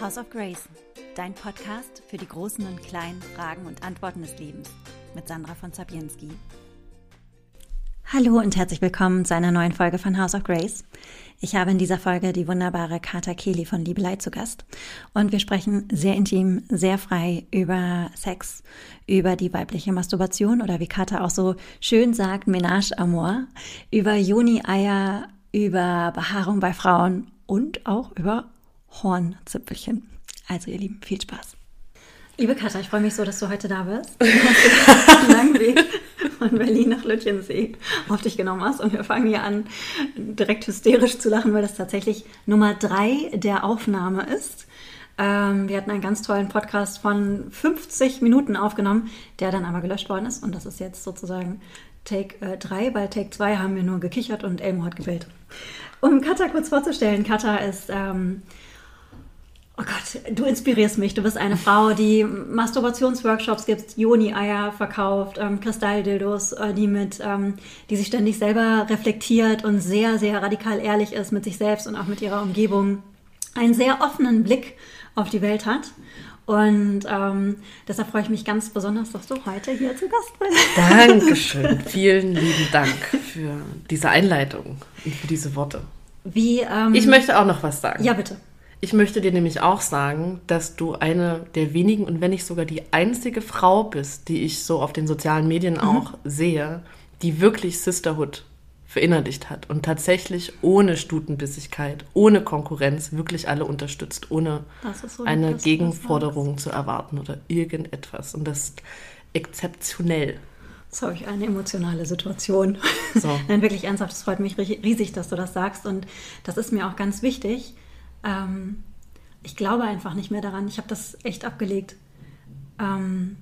House of Grace, dein Podcast für die großen und kleinen Fragen und Antworten des Lebens mit Sandra von Zabienski. Hallo und herzlich willkommen zu einer neuen Folge von House of Grace. Ich habe in dieser Folge die wunderbare Kata Kelly von Liebelei zu Gast und wir sprechen sehr intim, sehr frei über Sex, über die weibliche Masturbation oder wie Kata auch so schön sagt, Ménage Amour, über Juni-Eier, über Behaarung bei Frauen und auch über Hornzipfelchen. Also ihr Lieben, viel Spaß. Liebe Katja, ich freue mich so, dass du heute da bist. Du hast einen langen Weg von Berlin nach Lütjensee auf dich genommen hast. Und wir fangen hier an, direkt hysterisch zu lachen, weil das tatsächlich Nummer drei der Aufnahme ist. Ähm, wir hatten einen ganz tollen Podcast von 50 Minuten aufgenommen, der dann aber gelöscht worden ist. Und das ist jetzt sozusagen Take 3. Äh, Bei Take 2 haben wir nur gekichert und Elmo hat gewählt. Um Katha kurz vorzustellen, Katha ist... Ähm, Oh Gott, du inspirierst mich. Du bist eine Frau, die Masturbationsworkshops gibt, Joni-Eier verkauft, ähm, Kristalldildos, äh, die mit, ähm, die sich ständig selber reflektiert und sehr, sehr radikal ehrlich ist mit sich selbst und auch mit ihrer Umgebung, einen sehr offenen Blick auf die Welt hat. Und ähm, deshalb freue ich mich ganz besonders, dass du heute hier zu Gast bist. Dankeschön. Vielen lieben Dank für diese Einleitung und für diese Worte. Wie, ähm, ich möchte auch noch was sagen. Ja, bitte. Ich möchte dir nämlich auch sagen, dass du eine der wenigen und wenn nicht sogar die einzige Frau bist, die ich so auf den sozialen Medien mhm. auch sehe, die wirklich Sisterhood verinnerlicht hat und tatsächlich ohne Stutenbissigkeit, ohne Konkurrenz wirklich alle unterstützt, ohne so eine Gegenforderung zu erwarten oder irgendetwas. Und das ist exzeptionell. Das habe ich eine emotionale Situation. So. Nein, wirklich ernsthaft, es freut mich riesig, dass du das sagst. Und das ist mir auch ganz wichtig, ähm, ich glaube einfach nicht mehr daran. Ich habe das echt abgelegt. Ähm,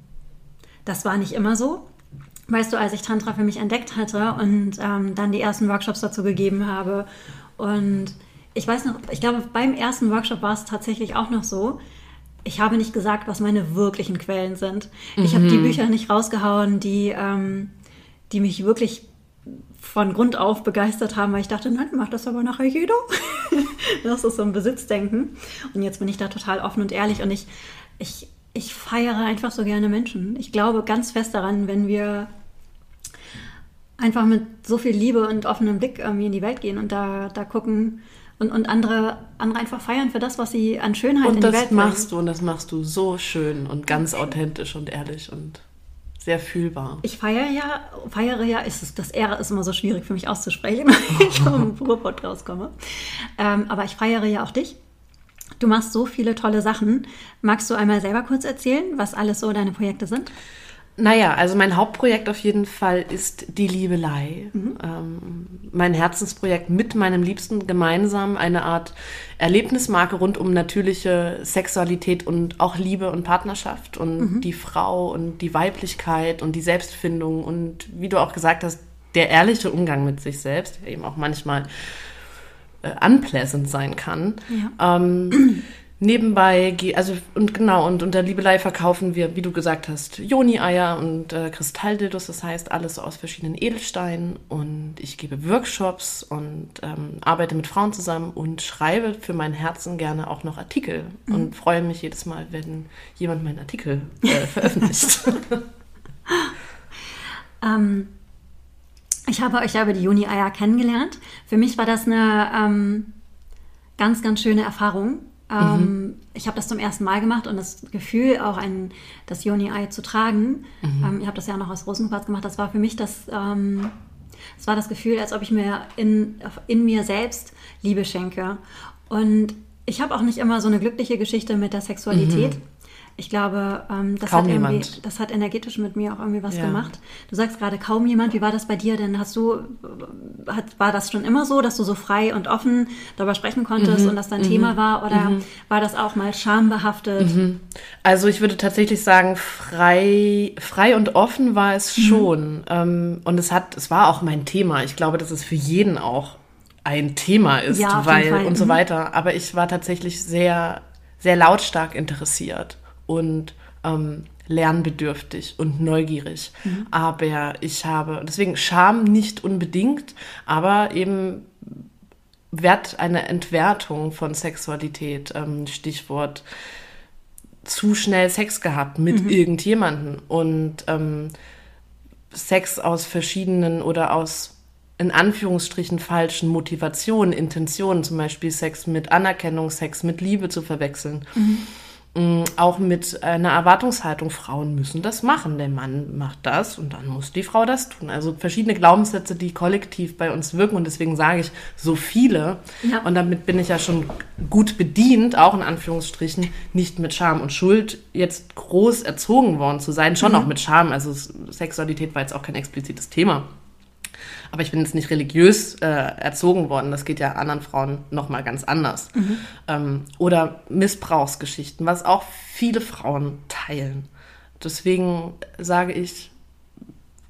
das war nicht immer so. Weißt du, als ich Tantra für mich entdeckt hatte und ähm, dann die ersten Workshops dazu gegeben habe und ich weiß noch, ich glaube, beim ersten Workshop war es tatsächlich auch noch so. Ich habe nicht gesagt, was meine wirklichen Quellen sind. Mhm. Ich habe die Bücher nicht rausgehauen, die, ähm, die mich wirklich von Grund auf begeistert haben, weil ich dachte, nein, macht das aber nachher jeder. das ist so ein Besitzdenken. Und jetzt bin ich da total offen und ehrlich und ich, ich, ich feiere einfach so gerne Menschen. Ich glaube ganz fest daran, wenn wir einfach mit so viel Liebe und offenem Blick irgendwie in die Welt gehen und da, da gucken und, und andere, andere einfach feiern für das, was sie an Schönheit und in die Welt. Und das machst du und das machst du so schön und ganz authentisch und ehrlich und sehr fühlbar. Ich feiere ja, feiere ja, ist es, das R ist immer so schwierig für mich auszusprechen, weil ich vom Ruhrpott rauskomme. Ähm, aber ich feiere ja auch dich. Du machst so viele tolle Sachen. Magst du einmal selber kurz erzählen, was alles so deine Projekte sind? Naja, also mein Hauptprojekt auf jeden Fall ist die Liebelei. Mhm. Ähm, mein Herzensprojekt mit meinem Liebsten gemeinsam, eine Art Erlebnismarke rund um natürliche Sexualität und auch Liebe und Partnerschaft und mhm. die Frau und die Weiblichkeit und die Selbstfindung und wie du auch gesagt hast, der ehrliche Umgang mit sich selbst, der eben auch manchmal äh, unpleasant sein kann. Ja. Ähm, nebenbei, also und genau, und unter Liebelei verkaufen wir, wie du gesagt hast, Joni-Eier und äh, Kristalldildos, das heißt alles aus verschiedenen Edelsteinen und ich gebe Workshops und ähm, arbeite mit Frauen zusammen und schreibe für mein Herzen gerne auch noch Artikel mhm. und freue mich jedes Mal, wenn jemand meinen Artikel äh, veröffentlicht. ähm, ich habe euch ja über die Juni-Eier kennengelernt. Für mich war das eine ähm, ganz, ganz schöne Erfahrung ähm, mhm. Ich habe das zum ersten Mal gemacht und das Gefühl, auch ein, das Joni-Ei zu tragen, mhm. ähm, ich habe das ja auch noch aus Rosenquarz gemacht, das war für mich das, ähm, das war das Gefühl, als ob ich mir in, in mir selbst Liebe schenke. Und ich habe auch nicht immer so eine glückliche Geschichte mit der Sexualität. Mhm ich glaube, ähm, das, hat das hat energetisch mit mir auch irgendwie was ja. gemacht. Du sagst gerade kaum jemand. Wie war das bei dir denn? Hast du, hat, war das schon immer so, dass du so frei und offen darüber sprechen konntest mhm. und das dein mhm. Thema war? Oder mhm. war das auch mal schambehaftet? Mhm. Also ich würde tatsächlich sagen, frei, frei und offen war es mhm. schon. Ähm, und es hat, es war auch mein Thema. Ich glaube, dass es für jeden auch ein Thema ist, ja, weil und so mhm. weiter. Aber ich war tatsächlich sehr, sehr lautstark interessiert und ähm, lernbedürftig und neugierig. Mhm. Aber ich habe, deswegen Scham nicht unbedingt, aber eben Wert, eine Entwertung von Sexualität. Ähm, Stichwort zu schnell Sex gehabt mit mhm. irgendjemanden und ähm, Sex aus verschiedenen oder aus in Anführungsstrichen falschen Motivationen, Intentionen, zum Beispiel Sex mit Anerkennung, Sex mit Liebe zu verwechseln. Mhm. Auch mit einer Erwartungshaltung, Frauen müssen das machen. Der Mann macht das und dann muss die Frau das tun. Also verschiedene Glaubenssätze, die kollektiv bei uns wirken und deswegen sage ich so viele. Ja. Und damit bin ich ja schon gut bedient, auch in Anführungsstrichen, nicht mit Scham und Schuld jetzt groß erzogen worden zu sein, schon mhm. auch mit Scham. Also Sexualität war jetzt auch kein explizites Thema. Aber ich bin jetzt nicht religiös äh, erzogen worden. Das geht ja anderen Frauen nochmal ganz anders. Mhm. Ähm, oder Missbrauchsgeschichten, was auch viele Frauen teilen. Deswegen sage ich,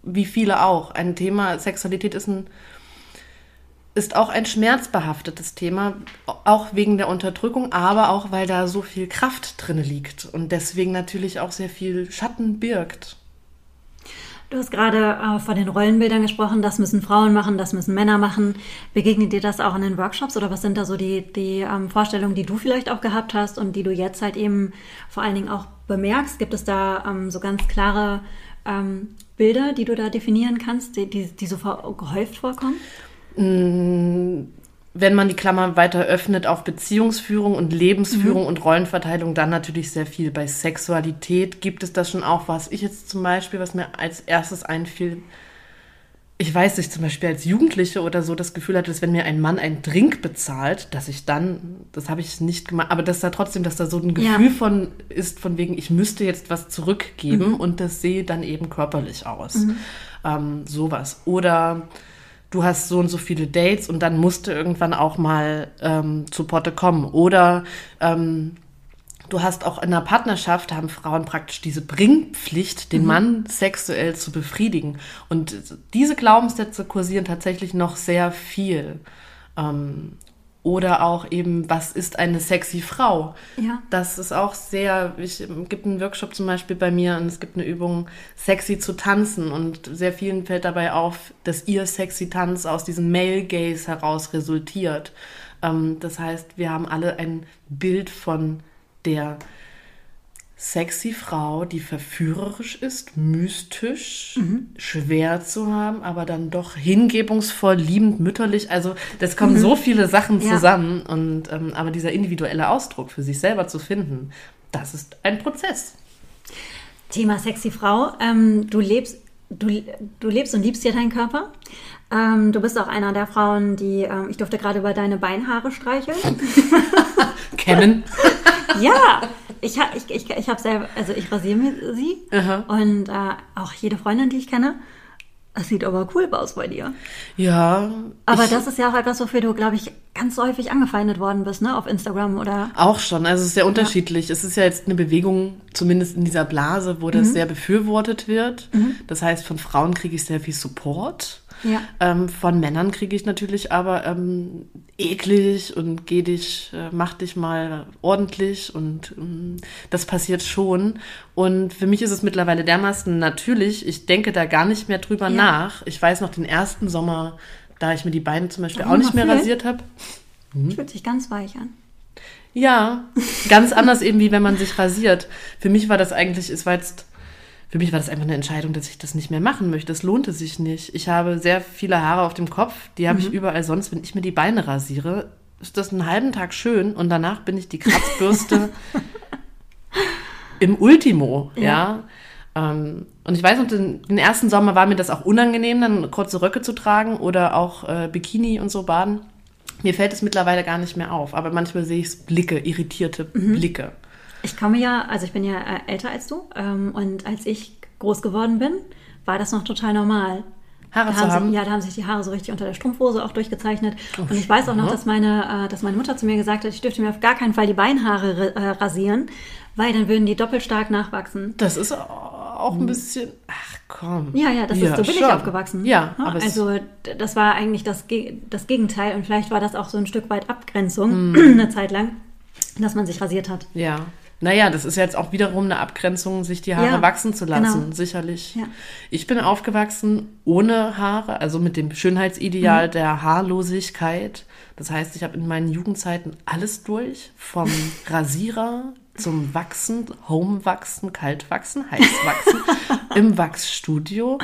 wie viele auch, ein Thema, Sexualität ist ein ist auch ein schmerzbehaftetes Thema, auch wegen der Unterdrückung, aber auch weil da so viel Kraft drin liegt und deswegen natürlich auch sehr viel Schatten birgt. Du hast gerade äh, von den Rollenbildern gesprochen, das müssen Frauen machen, das müssen Männer machen. Begegnet dir das auch in den Workshops oder was sind da so die, die ähm, Vorstellungen, die du vielleicht auch gehabt hast und die du jetzt halt eben vor allen Dingen auch bemerkst? Gibt es da ähm, so ganz klare ähm, Bilder, die du da definieren kannst, die, die, die so gehäuft vorkommen? Wenn man die Klammer weiter öffnet auf Beziehungsführung und Lebensführung mhm. und Rollenverteilung, dann natürlich sehr viel. Bei Sexualität gibt es das schon auch, was ich jetzt zum Beispiel, was mir als erstes einfiel, ich weiß nicht, zum Beispiel als Jugendliche oder so das Gefühl hatte, dass wenn mir ein Mann einen Drink bezahlt, dass ich dann, das habe ich nicht gemacht, aber dass da trotzdem, dass da so ein Gefühl ja. von ist, von wegen, ich müsste jetzt was zurückgeben mhm. und das sehe dann eben körperlich aus. Mhm. Ähm, sowas. Oder du hast so und so viele Dates und dann musst du irgendwann auch mal ähm, zu Potte kommen. Oder ähm, du hast auch in einer Partnerschaft, haben Frauen praktisch diese Bringpflicht, den mhm. Mann sexuell zu befriedigen. Und diese Glaubenssätze kursieren tatsächlich noch sehr viel. Ähm, oder auch eben, was ist eine sexy Frau? Ja. Das ist auch sehr, ich gibt einen Workshop zum Beispiel bei mir und es gibt eine Übung, sexy zu tanzen. Und sehr vielen fällt dabei auf, dass ihr sexy Tanz aus diesem Male Gaze heraus resultiert. Ähm, das heißt, wir haben alle ein Bild von der sexy Frau, die verführerisch ist, mystisch, mhm. schwer zu haben, aber dann doch hingebungsvoll, liebend, mütterlich. Also das kommen mhm. so viele Sachen zusammen. Ja. Und ähm, aber dieser individuelle Ausdruck für sich selber zu finden, das ist ein Prozess. Thema sexy Frau. Ähm, du lebst, du, du lebst und liebst ja deinen Körper. Ähm, du bist auch einer der Frauen, die, ähm, ich durfte gerade über deine Beinhaare streicheln. Kennen. ja, ich, ich, ich, ich habe selber, also ich rasiere mir sie Aha. und äh, auch jede Freundin, die ich kenne. Das sieht aber cool aus bei dir. Ja. Aber ich, das ist ja auch etwas, wofür du, glaube ich, ganz häufig angefeindet worden bist, ne? Auf Instagram oder. Auch schon. Also es ist sehr unterschiedlich. Ja. Es ist ja jetzt eine Bewegung, zumindest in dieser Blase, wo das mhm. sehr befürwortet wird. Mhm. Das heißt, von Frauen kriege ich sehr viel Support. Ja. Ähm, von Männern kriege ich natürlich aber ähm, eklig und geh dich, äh, mach dich mal ordentlich und ähm, das passiert schon. Und für mich ist es mittlerweile dermaßen natürlich, ich denke da gar nicht mehr drüber ja. nach. Ich weiß noch den ersten Sommer, da ich mir die Beine zum Beispiel auch nicht mehr fühlen. rasiert habe. Mhm. Fühlt sich ganz weich an. Ja, ganz anders eben wie wenn man sich rasiert. Für mich war das eigentlich, es war jetzt für mich war das einfach eine Entscheidung, dass ich das nicht mehr machen möchte. Das lohnte sich nicht. Ich habe sehr viele Haare auf dem Kopf, die habe mhm. ich überall sonst. Wenn ich mir die Beine rasiere, ist das einen halben Tag schön und danach bin ich die Kratzbürste im Ultimo, ja. ja. Ähm, und ich weiß noch, den, den, ersten Sommer war mir das auch unangenehm, dann kurze Röcke zu tragen oder auch äh, Bikini und so baden. Mir fällt es mittlerweile gar nicht mehr auf, aber manchmal sehe ich Blicke, irritierte mhm. Blicke. Ich komme ja, also ich bin ja äh, älter als du ähm, und als ich groß geworden bin, war das noch total normal. Haare da zu haben? Sie, ja, da haben sich die Haare so richtig unter der Strumpfhose auch durchgezeichnet. Oh, und ich weiß auch noch, dass meine, äh, dass meine Mutter zu mir gesagt hat, ich dürfte mir auf gar keinen Fall die Beinhaare äh, rasieren, weil dann würden die doppelt stark nachwachsen. Das ist auch ein bisschen, ach komm. Ja, ja, das ja, ist so bin schon. ich aufgewachsen. Ja, ja aber also das war eigentlich das, das Gegenteil und vielleicht war das auch so ein Stück weit Abgrenzung mm. eine Zeit lang, dass man sich rasiert hat. Ja. Naja, das ist jetzt auch wiederum eine Abgrenzung, sich die Haare Ja, wachsen zu lassen, genau. sicherlich. Ja. Ich bin aufgewachsen ohne Haare, also mit dem Schönheitsideal Mhm. der Haarlosigkeit. Das heißt, ich habe in meinen Jugendzeiten alles durch, vom Rasierer zum Wachsen, Homewachsen, Kaltwachsen, Heißwachsen, im Wachsstudio.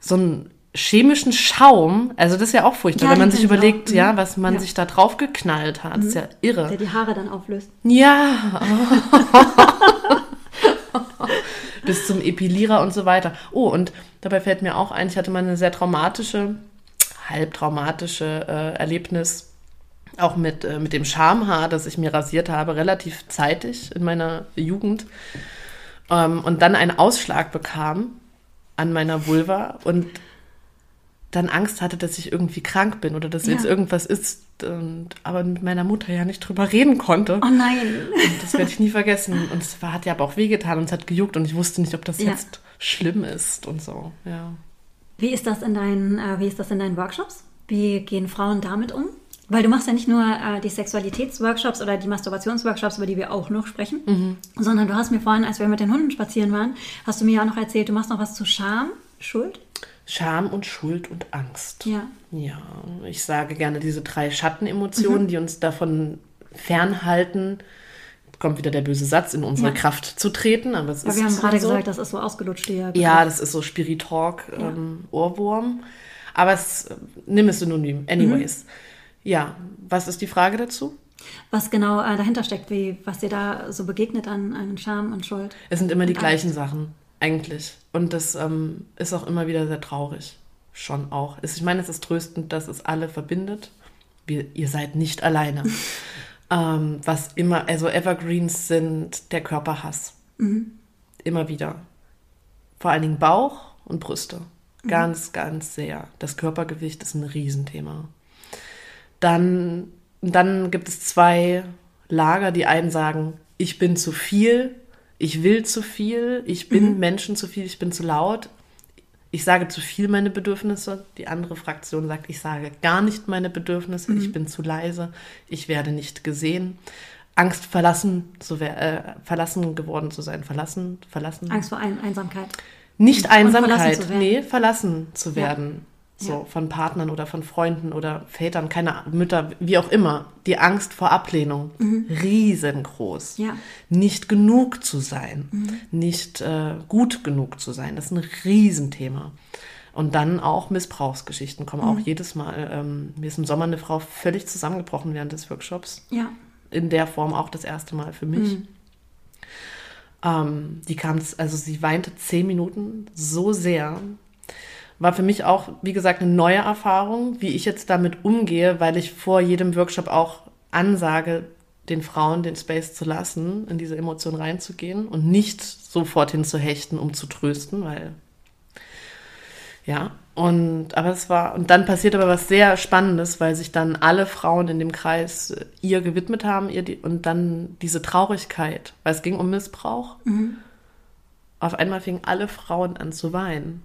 So einen chemischen Schaum, also das ist ja auch furchtbar, Ja, wenn man sich überlegt, auch. Mhm. ja, was man Ja. sich da drauf geknallt hat. Das ist ja irre. Der die Haare dann auflöst. Ja. Bis zum Epilierer und so weiter. Oh, und dabei fällt mir auch ein, ich hatte mal eine sehr traumatische, halb traumatische äh, Erlebnis, auch mit, äh, mit dem Schamhaar, das ich mir rasiert habe, relativ zeitig in meiner Jugend. Ähm, und dann einen Ausschlag bekam an meiner Vulva und dann Angst hatte, dass ich irgendwie krank bin oder dass Ja. jetzt irgendwas ist, und, aber mit meiner Mutter ja nicht drüber reden konnte. Oh nein. Und das werde ich nie vergessen. Und es war, hat ja aber auch wehgetan und es hat gejuckt und ich wusste nicht, ob das Ja. jetzt schlimm ist und so. Ja. Wie ist das in deinen, äh, wie ist das in deinen Workshops? Wie gehen Frauen damit um? Weil du machst ja nicht nur äh, die Sexualitätsworkshops oder die Masturbationsworkshops, über die wir auch noch sprechen, Mhm. sondern du hast mir vorhin, als wir mit den Hunden spazieren waren, hast du mir ja auch noch erzählt, du machst noch was zu Scham, Schuld. Scham und Schuld und Angst. Ja. Ja, ich sage gerne diese drei Schattenemotionen, die uns davon fernhalten, kommt wieder der böse Satz, in unsere Ja. Kraft zu treten. Aber es Ja, ist wir haben gerade so. gesagt, das ist so ausgelutscht hier. Ja, das ist so Spiritalk, ähm, Ohrwurm. Aber es, nimm es synonym. Anyways. Ja, was ist die Frage dazu? Was genau äh, dahinter steckt, wie, was dir da so begegnet an, an Scham und Schuld. Es sind immer die gleichen Sachen, eigentlich. Und das ähm, ist auch immer wieder sehr traurig. Schon auch. Ich meine, es ist tröstend, dass es alle verbindet. Wir, ihr seid nicht alleine. ähm, was immer, also Evergreens sind der Körperhass. Immer wieder. Vor allen Dingen Bauch und Brüste. Ganz, ganz sehr. Das Körpergewicht ist ein Riesenthema. Dann, dann gibt es zwei Lager. Die einen sagen, ich bin zu viel, ich will zu viel, ich bin Menschen zu viel, ich bin zu laut. Ich sage zu viel meine Bedürfnisse. Die andere Fraktion sagt, ich sage gar nicht meine Bedürfnisse, ich bin zu leise, ich werde nicht gesehen. Angst, verlassen, zu äh, verlassen geworden zu sein. Verlassen, verlassen. Angst vor Ein Einsamkeit. Nicht verlassen Einsamkeit, werden. nee, verlassen zu werden. So, Ja. von Partnern oder von Freunden oder Vätern, keine Mütter, wie auch immer. Die Angst vor Ablehnung, riesengroß. Mhm. Ja. Mhm. Nicht genug zu sein, nicht äh, gut genug zu sein, das ist ein Riesenthema. Und dann auch Missbrauchsgeschichten kommen Mhm. auch jedes Mal. Ähm, mir ist im Sommer eine Frau völlig zusammengebrochen während des Workshops Ja. in der Form auch das erste Mal für mich. Mhm. Ähm, die kam, also sie weinte zehn Minuten so sehr. War für mich auch, wie gesagt, eine neue Erfahrung, wie ich jetzt damit umgehe, weil ich vor jedem Workshop auch ansage, den Frauen den Space zu lassen, in diese Emotion reinzugehen und nicht sofort hinzuhechten, um zu trösten, weil ja, und aber es war, und dann passiert aber was sehr Spannendes, weil sich dann alle Frauen in dem Kreis äh, ihr gewidmet haben, ihr die, und dann diese Traurigkeit, weil es ging um Missbrauch. Auf einmal fingen alle Frauen an zu weinen.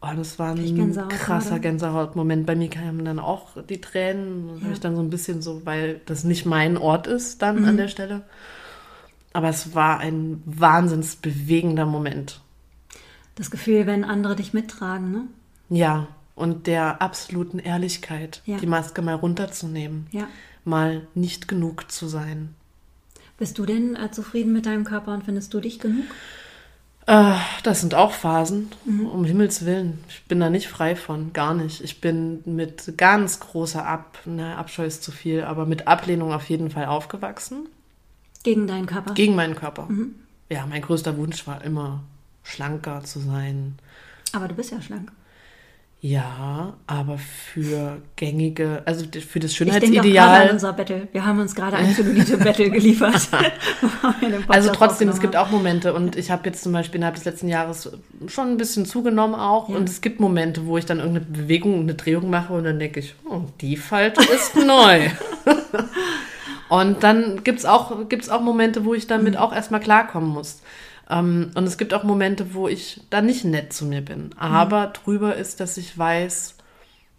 Und es war ein Gänsehaut krasser gerade. Gänsehautmoment. Bei mir kamen dann auch die Tränen. Das Ja. habe ich dann so ein bisschen so, weil das nicht mein Ort ist dann an der Stelle. Aber es war ein wahnsinns bewegender Moment. Das Gefühl, wenn andere dich mittragen, ne? Ja, und der absoluten Ehrlichkeit, Ja. die Maske mal runterzunehmen, Ja. mal nicht genug zu sein. Bist du denn äh, zufrieden mit deinem Körper und findest du dich genug? Äh, das sind auch Phasen, Mhm. um Himmels Willen. Ich bin da nicht frei von, gar nicht. Ich bin mit ganz großer Ab, na, Abscheu ist zu viel, aber mit Ablehnung auf jeden Fall aufgewachsen. Gegen deinen Körper? Gegen meinen Körper. Mhm. Ja, mein größter Wunsch war immer, schlanker zu sein. Aber du bist ja schlank. Ja, aber für gängige, also für das Ich denke an Schönheitsideal. unser Battle. Wir haben uns gerade ein geliefert. wir den Podcast Also trotzdem, es gibt auch Momente und ich habe jetzt zum Beispiel innerhalb des letzten Jahres schon ein bisschen zugenommen auch Ja. und es gibt Momente, wo ich dann irgendeine Bewegung, eine Drehung mache und dann denke ich, oh, die Falte ist neu. und dann gibt's auch, gibt's auch Momente, wo ich damit Mhm. auch erstmal klarkommen muss. Ähm, und es gibt auch Momente, wo ich da nicht nett zu mir bin. Aber drüber ist, dass ich weiß,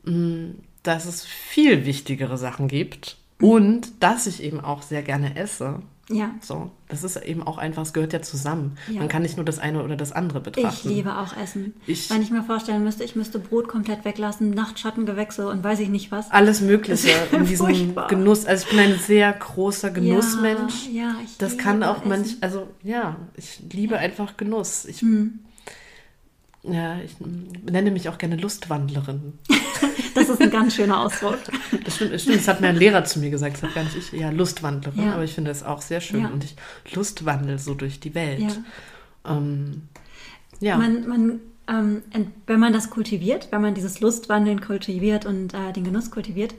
mh, dass es viel wichtigere Sachen gibt und dass ich eben auch sehr gerne esse. Ja. So, das ist eben auch einfach, es gehört ja zusammen. Ja. Man kann nicht nur das eine oder das andere Ich betrachten. liebe auch Essen. Ich- Wenn ich mir vorstellen müsste, ich müsste Brot komplett weglassen, Nachtschattengewächse und weiß ich nicht was. Alles Mögliche in diesem furchtbar. Genuss. Also ich bin ein sehr großer Genussmensch. Ja, ja, ich Das kann auch manch, also ja, ich liebe einfach Genuss. Ich, Hm. Ja, ich nenne mich auch gerne Lustwandlerin. Das ist ein ganz schöner Ausdruck. Das stimmt, das stimmt, das hat mir ein Lehrer zu mir gesagt, das hat gar nicht ich, ja, Lustwandlerin, Ja. aber ich finde das auch sehr schön Ja. und ich lustwandel so durch die Welt. Ja. Ähm, ja. Man, man, ähm, wenn man das kultiviert, wenn man dieses Lustwandeln kultiviert und äh, den Genuss kultiviert,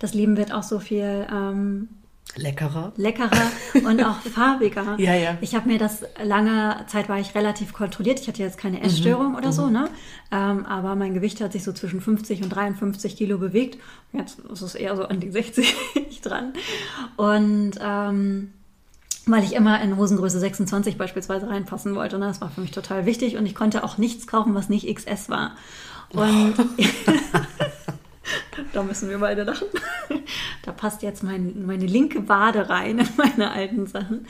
das Leben wird auch so viel ähm, leckerer. leckerer und auch farbiger. Ja, ja. Ich habe mir das lange Zeit war ich relativ kontrolliert. Ich hatte jetzt keine Essstörung oder so, ne? Ähm, aber mein Gewicht hat sich so zwischen 50 und 53 Kilo bewegt. Jetzt ist es eher so an die 60 dran. Und ähm, weil ich immer in Hosengröße 26 beispielsweise reinpassen wollte. Und das war für mich total wichtig. Und ich konnte auch nichts kaufen, was nicht XS war. Und da müssen wir beide lachen. Da passt jetzt mein, meine linke Wade rein in meine alten Sachen.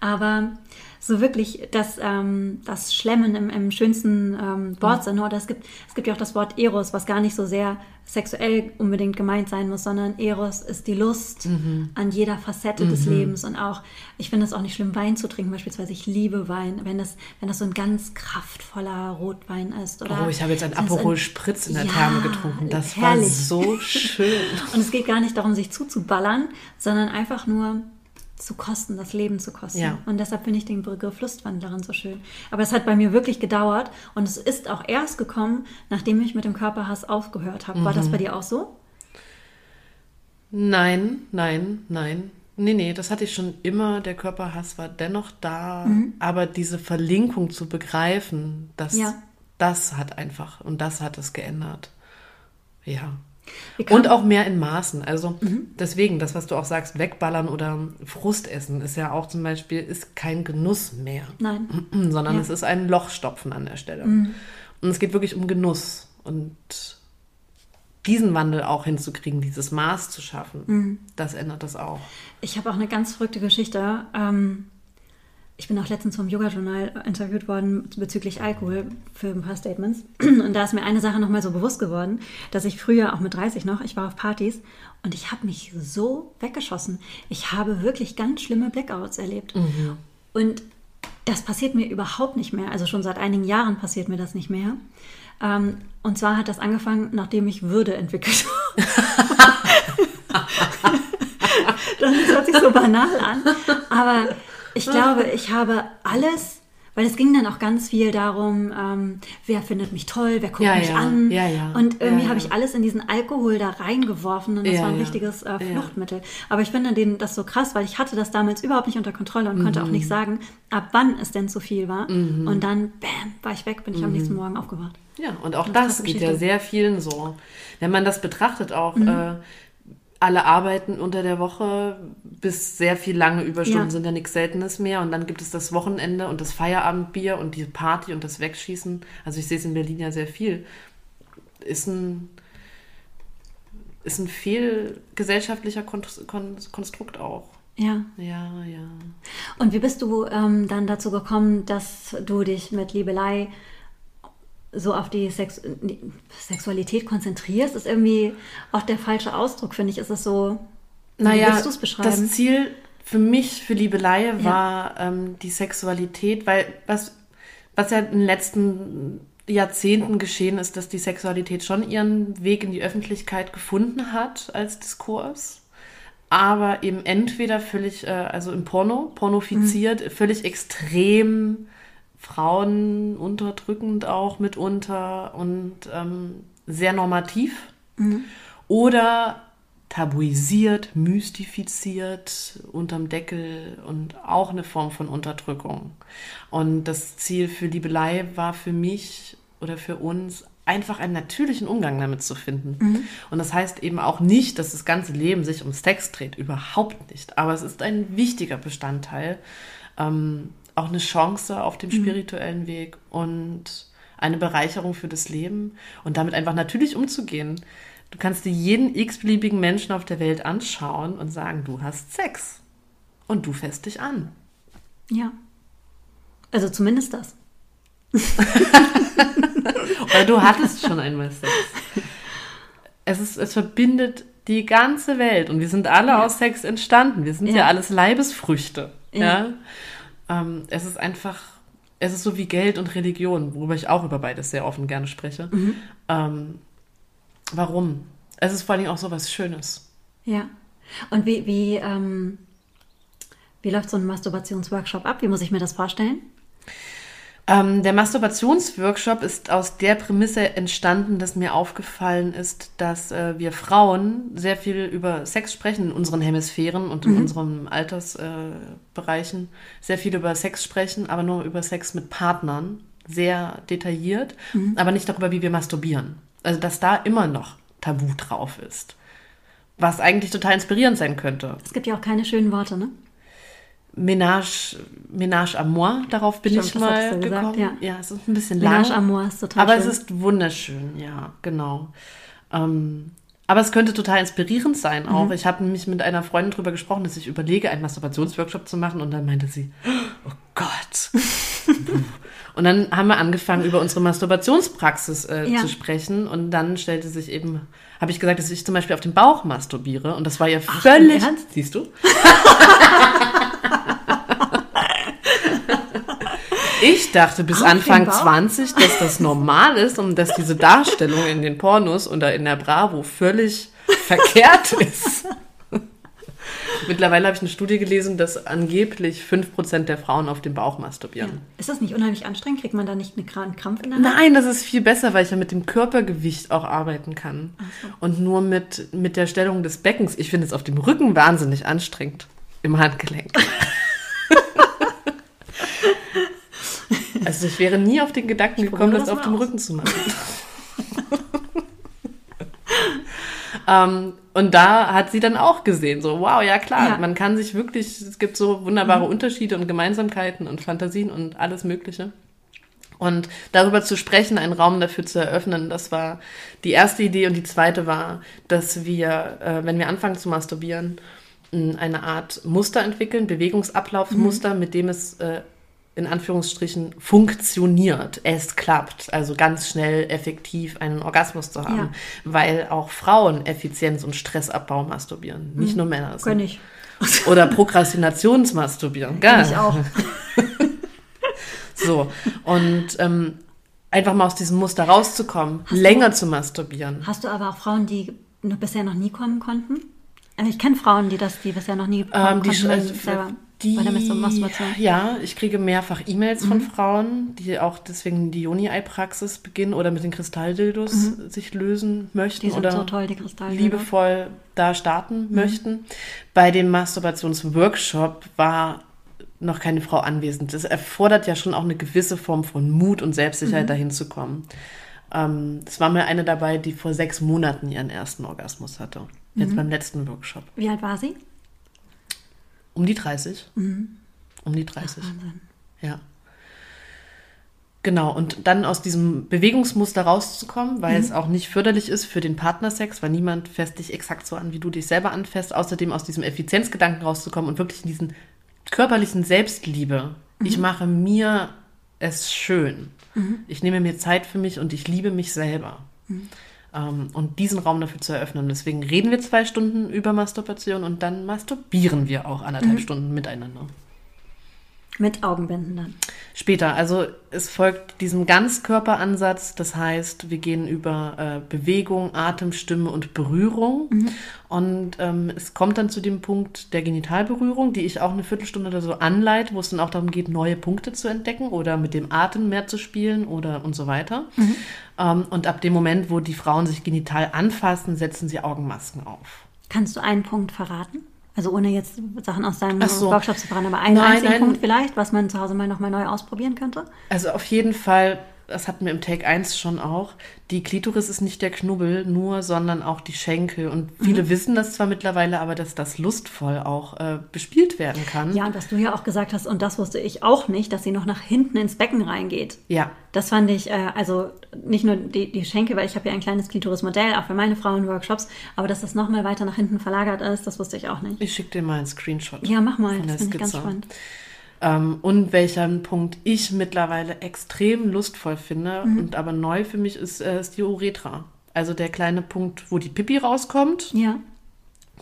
Aber so wirklich das, ähm, das Schlemmen im, im schönsten ähm, Wortsinne, oder es gibt, es gibt ja auch das Wort Eros, was gar nicht so sehr sexuell unbedingt gemeint sein muss, sondern Eros ist die Lust an jeder Facette des Lebens und auch, ich finde es auch nicht schlimm, Wein zu trinken beispielsweise. Ich liebe Wein, wenn das, wenn das so ein ganz kraftvoller Rotwein ist. Oder Oh, ich habe jetzt ein wenn es Aperol Spritz in der Ja, Therme getrunken. Das herrlich. war so schön. Und es geht gar nicht darum, sich zuzuballern, sondern einfach nur zu kosten, das Leben zu kosten. Ja. Und deshalb finde ich den Begriff Lustwandlerin so schön. Aber es hat bei mir wirklich gedauert und es ist auch erst gekommen, nachdem ich mit dem Körperhass aufgehört habe. War Mhm. das bei dir auch so? Nein, nein, nein. Nee, nee, das hatte ich schon immer. Der Körperhass war dennoch da. Mhm. Aber diese Verlinkung zu begreifen, das, Ja. das hat einfach, und das hat es geändert. Ja. Und auch mehr in Maßen. Also Mhm. deswegen, das, was du auch sagst, wegballern oder Frustessen, ist ja auch zum Beispiel, ist kein Genuss mehr. Nein. sondern Ja. Mhm. es ist ein Lochstopfen an der Stelle. Und es geht wirklich um Genuss und diesen Wandel auch hinzukriegen, dieses Maß zu schaffen, Mhm. das ändert das auch. Ich habe auch eine ganz verrückte Geschichte. Ähm, ich bin auch letztens vom Yoga-Journal interviewt worden bezüglich Alkohol für ein paar Statements. Und da ist mir eine Sache nochmal so bewusst geworden, dass ich früher, auch mit 30 noch, ich war auf Partys und ich habe mich so weggeschossen. Ich habe wirklich ganz schlimme Blackouts erlebt. Und das passiert mir überhaupt nicht mehr. Also schon seit einigen Jahren passiert mir das nicht mehr. Ähm, und zwar hat das angefangen, nachdem ich Würde entwickelt habe. Das hört sich so banal an. Aber ich glaube, ich habe alles, weil es ging dann auch ganz viel darum, ähm, wer findet mich toll, wer guckt Ja, mich ja, an. ja, Und irgendwie habe ich alles in diesen Alkohol da reingeworfen und das war ein richtiges äh. Fluchtmittel. Aber ich finde den, das so krass, weil ich hatte das damals überhaupt nicht unter Kontrolle und konnte auch Mhm. nicht sagen, ab wann es denn zu viel war. Und dann, bam, war ich weg, bin ich am Mhm. nächsten Morgen aufgewacht. Ja, und auch das krasse geht ja. Mhm. sehr vielen so. Wenn man das betrachtet, auch äh, alle arbeiten unter der Woche bis sehr viel lange Überstunden Ja. sind ja nichts Seltenes mehr. Und dann gibt es das Wochenende und das Feierabendbier und die Party und das Wegschießen. Also ich sehe es in Berlin ja sehr viel. Ist ein, ist ein fehl gesellschaftlicher Kon Kon Konstrukt auch. Ja. Ja, ja. Und wie bist du ähm, dann dazu gekommen, dass du dich mit Liebelei so auf die Sex Sexualität konzentrierst? Ist irgendwie auch der falsche Ausdruck, finde ich. Ist es so. wie Naja, würdest du es beschreiben? das Ziel für mich, für Liebelei, war ähm, die Sexualität, weil was, was ja in den letzten Jahrzehnten geschehen ist, dass die Sexualität schon ihren Weg in die Öffentlichkeit gefunden hat als Diskurs. Aber eben entweder völlig, äh, also im Porno, pornofiziert, Mhm. völlig extrem Frauen unterdrückend auch mitunter und ähm, sehr normativ. Oder tabuisiert, mystifiziert, unterm Deckel und auch eine Form von Unterdrückung. Und das Ziel für Liebelei war für mich oder für uns einfach einen natürlichen Umgang damit zu finden. Und das heißt eben auch nicht, dass das ganze Leben sich um Sex dreht, überhaupt nicht. Aber es ist ein wichtiger Bestandteil, ähm, auch eine Chance auf dem spirituellen Weg und eine Bereicherung für das Leben und damit einfach natürlich umzugehen. Du kannst dir jeden x-beliebigen Menschen auf der Welt anschauen und sagen, du hast Sex. und du fässt dich an. Ja. Also zumindest das. Oder du hattest schon einmal Sex. Es, ist, es verbindet die ganze Welt und wir sind alle ja. aus Sex entstanden. Wir sind ja, ja alles Leibesfrüchte. Ja. ja? Ähm, es ist einfach, es ist so wie Geld und Religion, worüber ich auch über beides sehr offen gerne spreche. Mhm. Ähm, warum? Es ist vor allem auch so was Schönes. Ja. Und wie, wie, ähm, wie läuft so ein Masturbationsworkshop ab? Wie muss ich mir das vorstellen? Ähm, der Masturbationsworkshop ist aus der Prämisse entstanden, dass mir aufgefallen ist, dass äh, wir Frauen sehr viel über Sex sprechen in unseren Hemisphären und in mhm. unseren Altersbereichen. Äh, sehr viel über Sex sprechen, aber nur über Sex mit Partnern. Sehr detailliert, mhm. aber nicht darüber, wie wir masturbieren. Also, dass da immer noch Tabu drauf ist. Was eigentlich total inspirierend sein könnte. Es gibt ja auch keine schönen Worte, ne? Ménage, Ménage à moi, darauf bin Stimmt, ich mal gekommen. Gesagt, ja. ja. es ist ein bisschen Ménage lang. à moi ist total Aber schön. es ist wunderschön, ja, genau. Ähm, aber es könnte total inspirierend sein auch. Mhm. Ich habe nämlich mit einer Freundin darüber gesprochen, dass ich überlege, einen Masturbationsworkshop zu machen und dann meinte sie, oh Gott. und dann haben wir angefangen, über unsere Masturbationspraxis äh, ja. zu sprechen und dann stellte sich eben, habe ich gesagt, dass ich zum Beispiel auf den Bauch masturbiere und das war ja Ach, völlig... Siehst du? Ich dachte bis Auf Anfang 20, dass das normal ist und dass diese Darstellung in den Pornos oder in der Bravo völlig verkehrt ist. Mittlerweile habe ich eine Studie gelesen, dass angeblich 5% der Frauen auf dem Bauch masturbieren. Ja. Ist das nicht unheimlich anstrengend? Kriegt man da nicht einen Krampf in der Hand? Nein, das ist viel besser, weil ich ja mit dem Körpergewicht auch arbeiten kann. So. Und nur mit, mit der Stellung des Beckens. Ich finde es auf dem Rücken wahnsinnig anstrengend. Im Handgelenk. Also ich wäre nie auf den Gedanken gekommen, das, das auf dem aus. Rücken zu machen. ähm, und da hat sie dann auch gesehen, so, wow, ja klar, ja. man kann sich wirklich, es gibt so wunderbare mhm. Unterschiede und Gemeinsamkeiten und Fantasien und alles Mögliche. Und darüber zu sprechen, einen Raum dafür zu eröffnen, das war die erste Idee. Und die zweite war, dass wir, äh, wenn wir anfangen zu masturbieren, eine Art Muster entwickeln, Bewegungsablaufmuster, mhm. mit dem es äh, in Anführungsstrichen funktioniert, es klappt, also ganz schnell effektiv einen Orgasmus zu haben, ja. weil auch Frauen Effizienz und Stressabbau masturbieren, nicht hm, nur Männer. Kann ich. Oder Prokrastinationsmasturbieren, Kann ich auch. so, und ähm, einfach mal aus diesem Muster rauszukommen, hast länger du, zu masturbieren. Hast du aber auch Frauen, die bisher noch nie kommen konnten? Also ich kenne Frauen, die das, die bisher noch nie ähm, die konnten. Also, selber. Die, ja, ich kriege mehrfach E-Mails mhm. von Frauen, die auch deswegen die Joni-Ei-Praxis beginnen oder mit den Kristalldildos mhm. sich lösen möchten die sind oder so toll, die Kristalldildos. liebevoll da starten mhm. möchten. Bei dem Masturbationsworkshop war noch keine Frau anwesend. Es erfordert ja schon auch eine gewisse Form von Mut und Selbstsicherheit, mhm. dahin zu kommen. Ähm, es war mal eine dabei, die vor sechs Monaten ihren ersten Orgasmus hatte. Jetzt mhm. beim letzten Workshop. Wie alt war sie? Um die 30. Mhm. Um die 30. Ach, Wahnsinn. Ja. Genau, und dann aus diesem Bewegungsmuster rauszukommen, weil mhm. es auch nicht förderlich ist für den Partnersex, weil niemand fässt dich exakt so an, wie du dich selber anfäst. Außerdem aus diesem Effizienzgedanken rauszukommen und wirklich in diesen körperlichen Selbstliebe. Mhm. Ich mache mir es schön. Mhm. Ich nehme mir Zeit für mich und ich liebe mich selber. Ähm, und diesen Raum dafür zu eröffnen. Deswegen reden wir zwei Stunden über Masturbation und dann masturbieren wir auch anderthalb mhm. Stunden miteinander. Mit Augenbinden dann. Später. Also es folgt diesem Ganzkörperansatz. Das heißt, wir gehen über äh, Bewegung, Atem, Stimme und Berührung. Mhm. Und ähm, es kommt dann zu dem Punkt der Genitalberührung, die ich auch eine Viertelstunde oder so anleite, wo es dann auch darum geht, neue Punkte zu entdecken oder mit dem Atem mehr zu spielen oder und so weiter. Mhm. Ähm, und ab dem Moment, wo die Frauen sich genital anfassen, setzen sie Augenmasken auf. Kannst du einen Punkt verraten? Also ohne jetzt Sachen aus deinem so. Workshop zu verraten, aber einen nein, einzigen nein. Punkt vielleicht, was man zu Hause mal nochmal neu ausprobieren könnte? Also auf jeden Fall das hatten wir im Take 1 schon auch, die Klitoris ist nicht der Knubbel nur, sondern auch die Schenkel. Und viele mhm. wissen das zwar mittlerweile, aber dass das lustvoll auch äh, bespielt werden kann. Ja, und was du ja auch gesagt hast, und das wusste ich auch nicht, dass sie noch nach hinten ins Becken reingeht. Ja. Das fand ich, äh, also nicht nur die, die Schenkel, weil ich habe ja ein kleines Klitoris-Modell, auch für meine Frauenworkshops, aber dass das nochmal weiter nach hinten verlagert ist, das wusste ich auch nicht. Ich schicke dir mal einen Screenshot. Ja, mach mal, das finde ich ganz spannend. Ähm, und welchen Punkt ich mittlerweile extrem lustvoll finde mhm. und aber neu für mich ist, äh, ist die Uretra. Also der kleine Punkt, wo die Pipi rauskommt. Ja.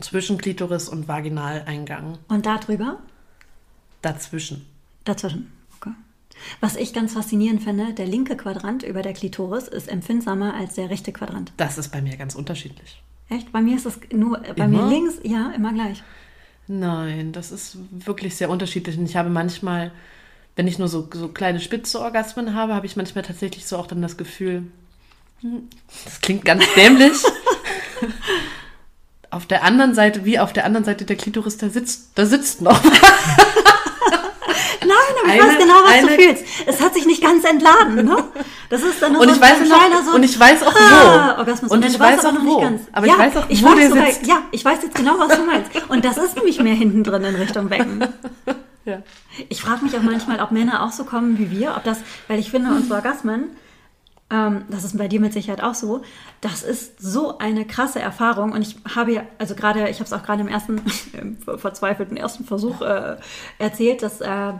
Zwischen Klitoris und Vaginaleingang. Und da drüber? Dazwischen. Dazwischen, okay. Was ich ganz faszinierend finde, der linke Quadrant über der Klitoris ist empfindsamer als der rechte Quadrant. Das ist bei mir ganz unterschiedlich. Echt? Bei mir ist es nur, bei immer? mir links, ja, immer gleich. Nein, das ist wirklich sehr unterschiedlich. Und ich habe manchmal, wenn ich nur so, so kleine spitze Orgasmen habe, habe ich manchmal tatsächlich so auch dann das Gefühl, hm, das klingt ganz dämlich. auf der anderen Seite, wie auf der anderen Seite der Klitoris, da sitzt, da sitzt noch. Nein, aber ich eine, weiß genau, was eine, du fühlst. Es hat sich nicht ganz entladen, ne? Das ist dann und so, ich weiß ein kleiner so. Und ich weiß auch ah, wo. Orgasmus. Und, und ich weiß auch wo. Ganz. Aber ja, ich weiß auch, ich wo weiß der sogar, sitzt. Ja, ich weiß jetzt genau, was du meinst. Und das ist nämlich mehr hinten drin in Richtung Becken. Ja. Ich frage mich auch manchmal, ob Männer auch so kommen wie wir, ob das, weil ich finde, unsere Orgasmen, ähm, das ist bei dir mit Sicherheit auch so, das ist so eine krasse Erfahrung. Und ich habe ja, also gerade, ich habe es auch gerade im ersten, im verzweifelten ersten Versuch äh, erzählt, dass äh,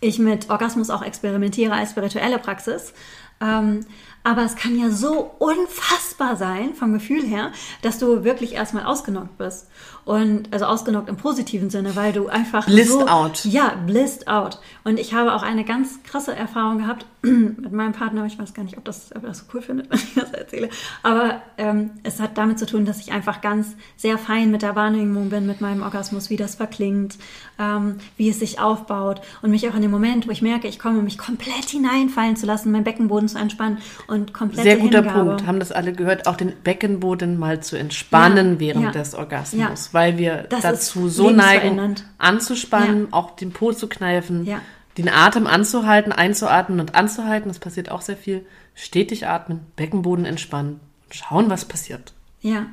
ich mit Orgasmus auch experimentiere als spirituelle Praxis. Ähm, aber es kann ja so unfassbar sein vom Gefühl her, dass du wirklich erstmal ausgenockt bist. Und also ausgenockt im positiven Sinne, weil du einfach. Blissed so, out. Ja, blissed out. Und ich habe auch eine ganz krasse Erfahrung gehabt mit meinem Partner. Ich weiß gar nicht, ob das, ob das so cool findet, wenn ich das erzähle. Aber ähm, es hat damit zu tun, dass ich einfach ganz sehr fein mit der Wahrnehmung bin, mit meinem Orgasmus, wie das verklingt, ähm, wie es sich aufbaut. Und mich auch in dem Moment, wo ich merke, ich komme, mich komplett hineinfallen zu lassen, meinen Beckenboden zu entspannen und komplett Sehr guter Hingabe. Punkt. Haben das alle gehört, auch den Beckenboden mal zu entspannen ja, während ja, des Orgasmus. Ja weil wir das dazu so neigen, anzuspannen, auch den Po zu kneifen, ja. Den Atem anzuhalten, einzuatmen und anzuhalten. Das passiert auch sehr viel. Stetig atmen, Beckenboden entspannen und schauen, was passiert. Ja.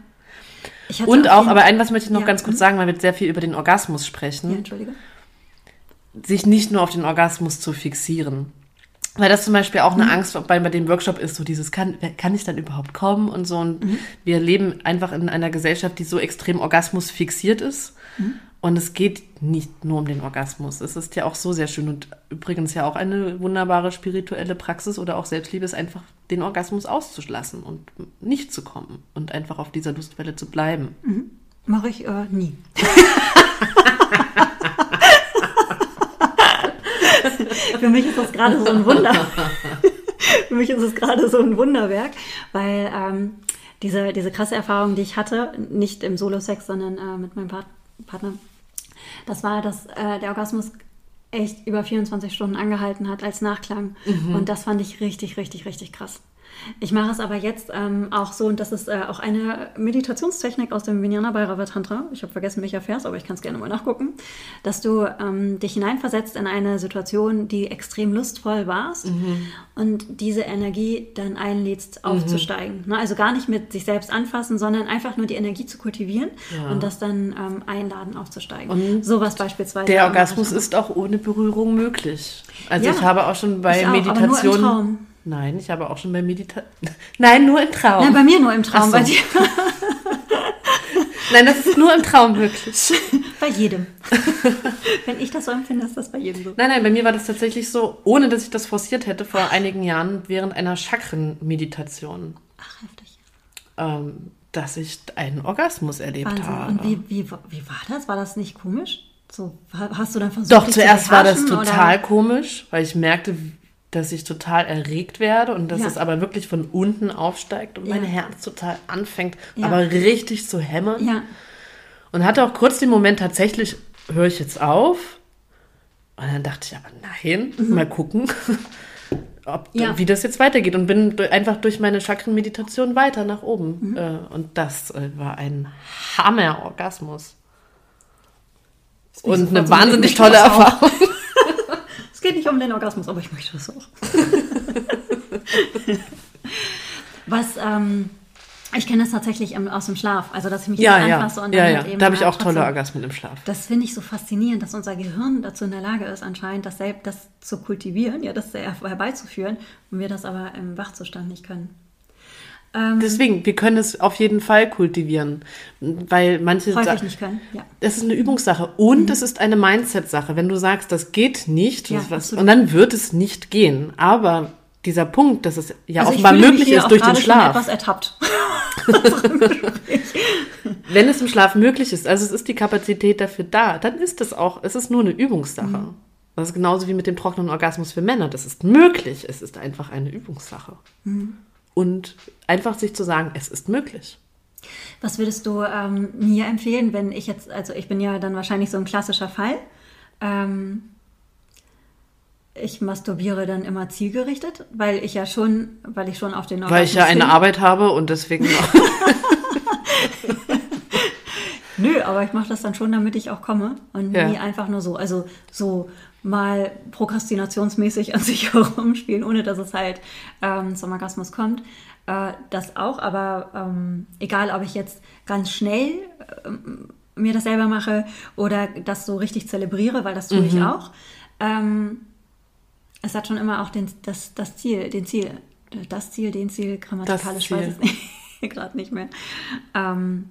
Und auch, auch aber ein was möchte ich noch ja. ganz kurz mhm. sagen, weil wir sehr viel über den Orgasmus sprechen. Ja, Entschuldige. Sich nicht nur auf den Orgasmus zu fixieren. Weil das zum Beispiel auch eine mhm. Angst bei, bei dem Workshop ist, so dieses, kann, kann ich dann überhaupt kommen und so. Und mhm. wir leben einfach in einer Gesellschaft, die so extrem Orgasmus fixiert ist. Mhm. Und es geht nicht nur um den Orgasmus. Es ist ja auch so sehr schön und übrigens ja auch eine wunderbare spirituelle Praxis oder auch Selbstliebe ist einfach den Orgasmus auszulassen und nicht zu kommen und einfach auf dieser Lustwelle zu bleiben. Mhm. Mache ich äh, nie. Für mich ist das gerade so ein Wunder. Für mich ist es gerade so ein Wunderwerk, weil ähm, diese, diese krasse Erfahrung, die ich hatte, nicht im Solo-Sex, sondern äh, mit meinem Part Partner, das war, dass äh, der Orgasmus echt über 24 Stunden angehalten hat als Nachklang. Mhm. Und das fand ich richtig, richtig, richtig krass. Ich mache es aber jetzt ähm, auch so, und das ist äh, auch eine Meditationstechnik aus dem Vijnana Bhairava Tantra. Ich habe vergessen, welcher Vers, aber ich kann es gerne mal nachgucken. Dass du ähm, dich hineinversetzt in eine Situation, die extrem lustvoll warst mhm. und diese Energie dann einlädst, mhm. aufzusteigen. Mhm. Ne? Also gar nicht mit sich selbst anfassen, sondern einfach nur die Energie zu kultivieren ja. und das dann ähm, einladen, aufzusteigen. Und Sowas beispielsweise. Der Orgasmus ist auch ohne Berührung möglich. Also ja, ich habe auch schon bei Meditation Nein, ich habe auch schon bei Meditation. Nein, nur im Traum. Nein, bei mir nur im Traum, so. bei dir. Nein, das ist nur im Traum wirklich. Bei jedem. Wenn ich das so empfinde, ist das bei jedem so. Nein, nein, bei mir war das tatsächlich so, ohne dass ich das forciert hätte, vor einigen Jahren während einer Chakren-Meditation. Ach, heftig. Ähm, dass ich einen Orgasmus erlebt Wahnsinn. habe. Und wie, wie, wie war das? War das nicht komisch? So, hast du dann versucht, Doch, zuerst war das total oder? komisch, weil ich merkte, dass ich total erregt werde und dass ja. es aber wirklich von unten aufsteigt und ja. mein Herz total anfängt, ja. aber richtig zu hämmern. Ja. Und hatte auch kurz den Moment, tatsächlich höre ich jetzt auf. Und dann dachte ich, aber nein, mhm. mal gucken, ob, wie das jetzt weitergeht. Und bin einfach durch meine Chakrenmeditation weiter nach oben. Mhm. Äh, und das äh, war ein Hammer-Orgasmus. Und eine wahnsinnig tolle Erfahrung geht nicht um den Orgasmus, aber ich möchte das auch. Was, ähm, ich kenne das tatsächlich im, aus dem Schlaf, also dass ich mich Ja, jetzt ja, anfasse und ja, dann ja. halt eben Da habe ich halt auch tolle Orgasmen im Schlaf. Das finde ich so faszinierend, dass unser Gehirn dazu in der Lage ist, anscheinend das selbst das zu kultivieren, ja, das her- herbeizuführen und wir das aber im Wachzustand nicht können. Ähm, Deswegen, wir können es auf jeden Fall kultivieren, weil manche häufig nicht können, ja. Das ist eine Übungssache und es ist eine Mindset-Sache. Wenn du sagst, das geht nicht, Ja, was, und dann wird es nicht gehen. Aber dieser Punkt, dass es ja Also offenbar möglich ist durch den Schlaf. etwas ertappt. Wenn es im Schlaf möglich ist, also es ist die Kapazität dafür da, dann ist es auch, es ist nur eine Übungssache. Mhm. Das ist genauso wie mit dem trockenen Orgasmus für Männer. Das ist möglich. Es ist einfach eine Übungssache. Mhm. Und einfach sich zu sagen, es ist möglich. Was würdest du ähm, mir empfehlen, wenn ich jetzt, also ich bin ja dann wahrscheinlich so ein klassischer Fall. Ähm, ich masturbiere dann immer zielgerichtet, weil ich ja schon, weil ich schon auf den Weil ich ja eine hin- Arbeit habe und deswegen Nö, aber ich mache das dann schon, damit ich auch komme und Ja. nie einfach nur so, also so mal prokrastinationsmäßig an sich herumspielen, ohne dass es halt ähm, zum Orgasmus kommt. Äh, das auch, aber ähm, egal, ob ich jetzt ganz schnell ähm, mir das selber mache oder das so richtig zelebriere, weil das tue ich auch. Ähm, es hat schon immer auch den, das, das Ziel, den Ziel, das Ziel, den Ziel, grammatikalisch Ziel. weiß ich nicht, gerade nicht mehr. Ähm,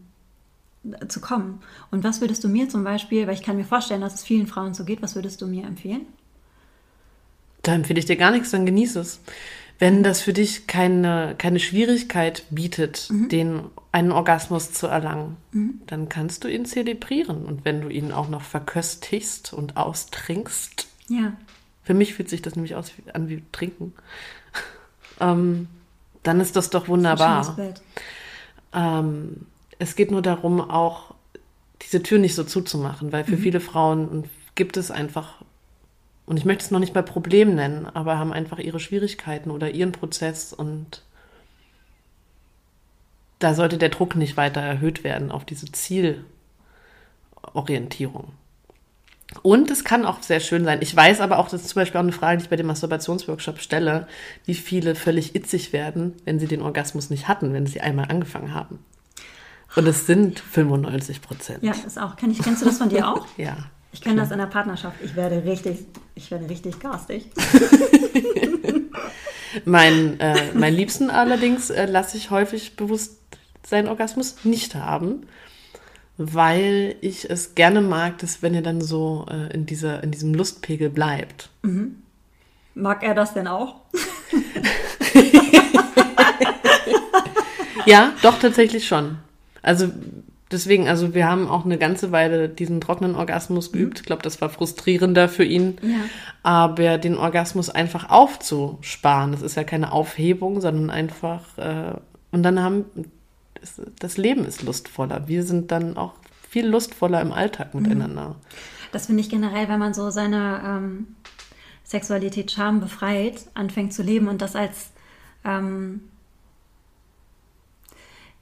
zu kommen. Und was würdest du mir zum Beispiel, weil ich kann mir vorstellen, dass es vielen Frauen so geht, was würdest du mir empfehlen? Da empfehle ich dir gar nichts, dann genieß es. Wenn das für dich keine, keine Schwierigkeit bietet, den, einen Orgasmus zu erlangen, dann kannst du ihn zelebrieren. Und wenn du ihn auch noch verköstigst und austrinkst, Ja, für mich fühlt sich das nämlich aus, wie- an wie Trinken, ähm, dann ist das doch ein wunderbar. schönes Bild. Ähm, es geht nur darum, auch diese Tür nicht so zuzumachen, weil für viele Frauen gibt es einfach, und ich möchte es noch nicht mal Problem nennen, aber haben einfach ihre Schwierigkeiten oder ihren Prozess und da sollte der Druck nicht weiter erhöht werden auf diese Zielorientierung. Und es kann auch sehr schön sein. Ich weiß aber auch, das ist zum Beispiel auch eine Frage, die ich bei dem Masturbationsworkshop stelle, wie viele völlig itzig werden, wenn sie den Orgasmus nicht hatten, wenn sie einmal angefangen haben. Und es sind 95 Prozent. Ja, ist auch. Kenn ich, kennst du das von dir auch? Ja. Ich kenne das in der Partnerschaft. Ich werde richtig, ich werde richtig garstig. Mein, äh, mein Liebsten allerdings äh, lasse ich häufig bewusst seinen Orgasmus nicht haben, weil ich es gerne mag, dass wenn er dann so äh, in, dieser, in diesem Lustpegel bleibt. Mag er das denn auch? Ja, doch, tatsächlich schon. Also deswegen, also wir haben auch eine ganze Weile diesen trockenen Orgasmus geübt. Ich glaube, das war frustrierender für ihn. Ja. Aber den Orgasmus einfach aufzusparen, das ist ja keine Aufhebung, sondern einfach, äh, und dann haben, das, Leben ist lustvoller. Wir sind dann auch viel lustvoller im Alltag miteinander. Das finde ich generell, wenn man so seine ähm, Sexualität Scham befreit, anfängt zu leben und das als, ähm,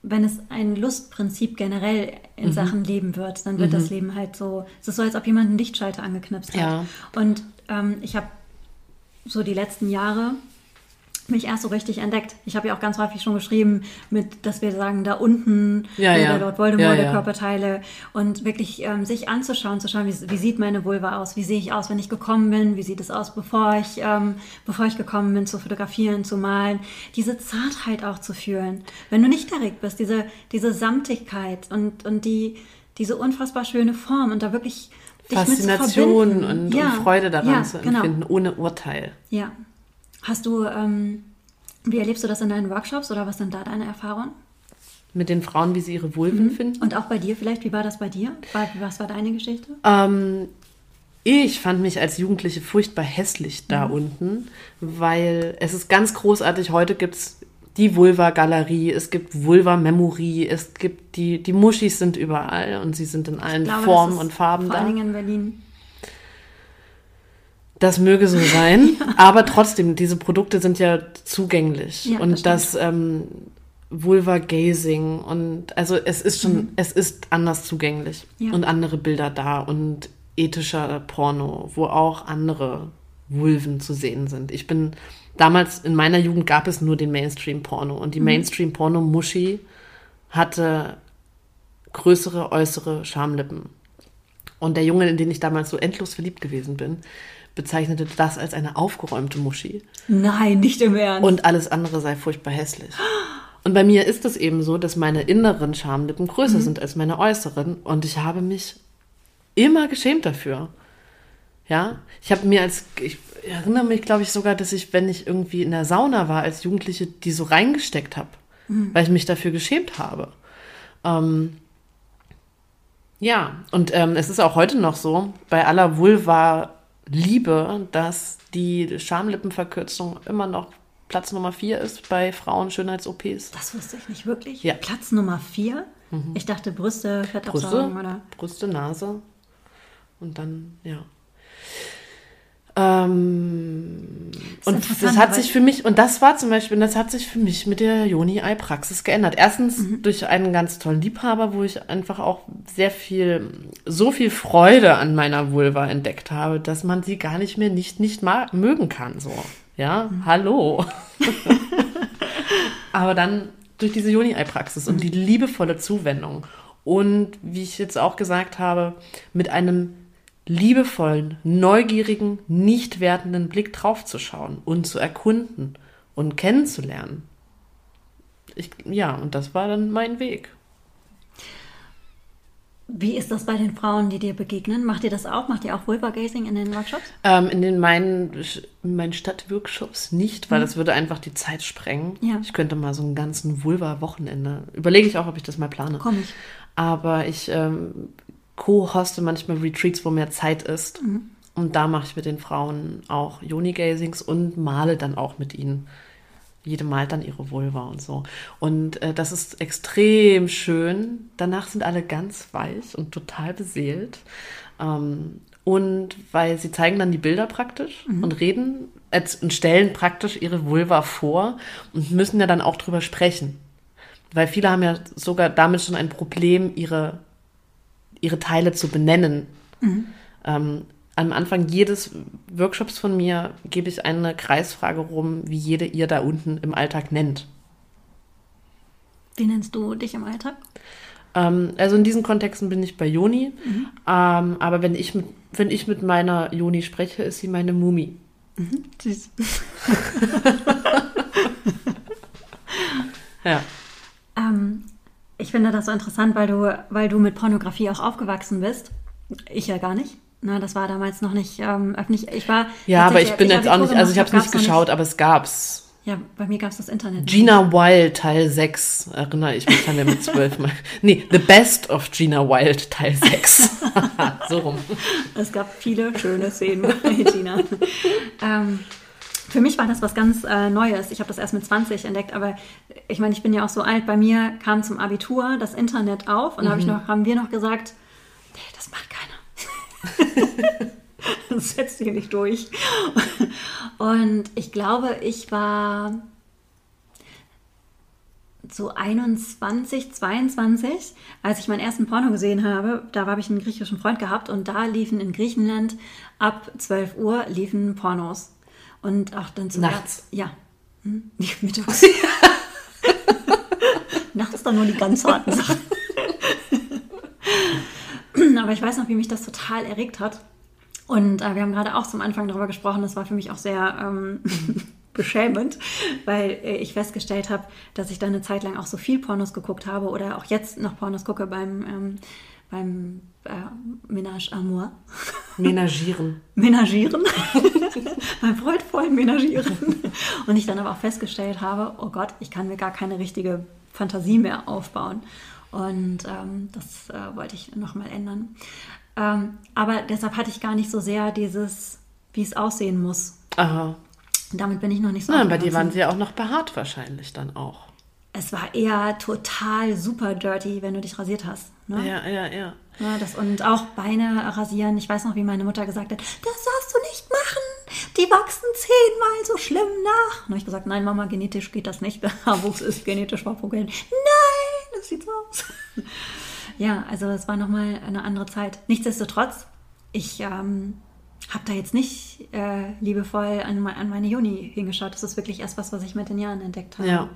wenn es ein Lustprinzip generell in Mhm. Sachen Leben wird, dann wird das Leben halt so, es ist so, als ob jemand einen Lichtschalter angeknipst hat. Ja. Und ähm, ich habe so die letzten Jahre mich erst so richtig entdeckt. Ich habe ja auch ganz häufig schon geschrieben, mit, dass wir sagen, da unten Ja, ja. Lord Voldemort Ja, ja. Körperteile und wirklich ähm, sich anzuschauen, zu schauen, wie, wie sieht meine Vulva aus, wie sehe ich aus, wenn ich gekommen bin, wie sieht es aus, bevor ich, ähm, bevor ich gekommen bin, zu fotografieren, zu malen, diese Zartheit auch zu fühlen. Wenn du nicht erregt bist, diese, diese Samtigkeit und, und die, diese unfassbar schöne Form und da wirklich Faszination und, und Freude daran zu genau. empfinden, ohne Urteil. Ja. Hast du, ähm, wie erlebst du das in deinen Workshops oder was sind da deine Erfahrungen? Mit den Frauen, wie sie ihre Vulven Mhm. finden. Und auch bei dir vielleicht, wie war das bei dir? Was war deine Geschichte? Ähm, ich fand mich als Jugendliche furchtbar hässlich da Mhm. unten, weil es ist ganz großartig. Heute gibt es die Vulva-Galerie, es gibt Vulva-Memory, es gibt die, die Muschis sind überall und sie sind in allen glaube, Formen und Farben Vor da. allen Dingen in Berlin. Das möge so sein, aber trotzdem, diese Produkte sind ja zugänglich. Ja, das und stimmt. das, ähm, Vulva-Gazing und also es ist schon, es ist anders zugänglich Mhm. Ja. und andere Bilder da und ethischer Porno, wo auch andere Vulven zu sehen sind. Ich bin damals in meiner Jugend gab es nur den Mainstream-Porno und die Mhm. Mainstream-Porno-Muschi hatte größere äußere Schamlippen. Und der Junge, in den ich damals so endlos verliebt gewesen bin, bezeichnete das als eine aufgeräumte Muschi Nein, nicht im Ernst. und alles andere sei furchtbar hässlich. Und bei mir ist es eben so, dass meine inneren Schamlippen größer sind als meine äußeren und ich habe mich immer geschämt dafür. Ja, ich habe mir als, ich erinnere mich, glaube ich, sogar, dass ich, wenn ich irgendwie in der Sauna war als Jugendliche, die so reingesteckt habe, weil ich mich dafür geschämt habe. Ähm, ja, und ähm, es ist auch heute noch so, bei aller Vulva-Liebe, dass die Schamlippenverkürzung immer noch Platz Nummer vier ist bei Frauen-Schönheits-OPs. das wusste ich nicht wirklich. Ja. Platz Nummer vier. Ich dachte Brüste, Brüste, Fettabsaugung oder. Brüste, Nase und dann, ja. Ähm, ist und das hat sich für mich, und das war zum Beispiel, das hat sich für mich mit der Joni-Ei-Praxis geändert. Erstens Mhm. durch einen ganz tollen Liebhaber, wo ich einfach auch sehr viel, so viel Freude an meiner Vulva entdeckt habe, dass man sie gar nicht mehr nicht, nicht mögen kann, so. Ja, Mhm. hallo. Aber dann durch diese Joni-Ei-Praxis und die liebevolle Zuwendung und, wie ich jetzt auch gesagt habe, mit einem liebevollen, neugierigen, nicht wertenden Blick draufzuschauen und zu erkunden und kennenzulernen. Ich, ja, und das war dann mein Weg. Wie ist das bei den Frauen, die dir begegnen? Macht ihr das auch? Macht ihr auch Vulva-Gazing in den Workshops? Ähm, in den meinen, in meinen Stadtworkshops nicht, weil das würde einfach die Zeit sprengen. Ja. Ich könnte mal so einen ganzen Vulva-Wochenende. Überlege ich auch, ob ich das mal plane. Komm ich. Aber ich ähm, co-hoste manchmal Retreats, wo mehr Zeit ist. Und da mache ich mit den Frauen auch Joni-Gazings und male dann auch mit ihnen. Jede malt dann ihre Vulva und so. Und äh, das ist extrem schön. Danach sind alle ganz weich und total beseelt. Ähm, und weil sie zeigen dann die Bilder praktisch und reden äh, und stellen praktisch ihre Vulva vor und müssen ja dann auch drüber sprechen. Weil viele haben ja sogar damit schon ein Problem, ihre, ihre Teile zu benennen. Ähm, am Anfang jedes Workshops von mir gebe ich eine Kreisfrage rum, wie jede ihr da unten im Alltag nennt. Wie nennst du dich im Alltag? Ähm, also in diesen Kontexten bin ich bei Joni. Ähm, aber wenn ich, mit, wenn ich mit meiner Joni spreche, ist sie meine Mumi. Süß. Ja. Ähm, ich finde das so interessant, weil du, weil du mit Pornografie auch aufgewachsen bist. Ich ja gar nicht. Na, das war damals noch nicht ähm, öffentlich. Ich war. Ja, aber ich bin als jetzt auch nicht, also ich habe es nicht geschaut, aber es gab's. Ja, bei mir gab es das Internet. Gina Wild Teil 6, erinnere ich mich an der mit 12 mal. Nee, The Best of Gina Wild Teil 6. so rum. Es gab viele schöne Szenen bei Gina. ähm, für mich war das was ganz äh, Neues. Ich habe das erst mit 20 entdeckt, aber ich meine, ich bin ja auch so alt. Bei mir kam zum Abitur das Internet auf und da hab ich noch, haben wir noch gesagt, nee, das macht keiner. das setzt sich nicht durch. Und ich glaube, ich war so 21, 22, als ich meinen ersten Porno gesehen habe, da habe ich einen griechischen Freund gehabt und da liefen in Griechenland ab 12 Uhr liefen Pornos. Und auch dann zu Nachts? Ja. Hm? Nicht mittags. Nachts dann nur die ganz harten Sachen. Aber ich weiß noch, wie mich das total erregt hat. Und äh, wir haben gerade auch zum Anfang darüber gesprochen, das war für mich auch sehr ähm, beschämend, weil äh, ich festgestellt habe, dass ich da eine Zeit lang auch so viel Pornos geguckt habe oder auch jetzt noch Pornos gucke beim, ähm, beim äh, Ménage Amour. Menagieren. Menagieren. mein freudvollen Menagieren. Und ich dann aber auch festgestellt habe, oh Gott, ich kann mir gar keine richtige Fantasie mehr aufbauen. Und ähm, das äh, wollte ich nochmal ändern. Ähm, aber deshalb hatte ich gar nicht so sehr dieses, wie es aussehen muss. Aha. Damit bin ich noch nicht so Na, bei dir waren sie ja auch noch behaart wahrscheinlich dann auch. Es war eher total super dirty, wenn du dich rasiert hast. Ne? Ja, ja, ja. Ja, das, und auch Beine rasieren. Ich weiß noch, wie meine Mutter gesagt hat, das darfst du nicht machen. Die wachsen zehnmal so schlimm nach. Und habe ich gesagt, nein, Mama, genetisch geht das nicht. Der Haarwuchs ist genetisch verpugelt. Nein, das sieht so aus. ja, also es war nochmal eine andere Zeit. Nichtsdestotrotz, ich ähm, habe da jetzt nicht äh, liebevoll an, an meine Juni hingeschaut. Das ist wirklich erst was, was ich mit den Jahren entdeckt habe. Ja,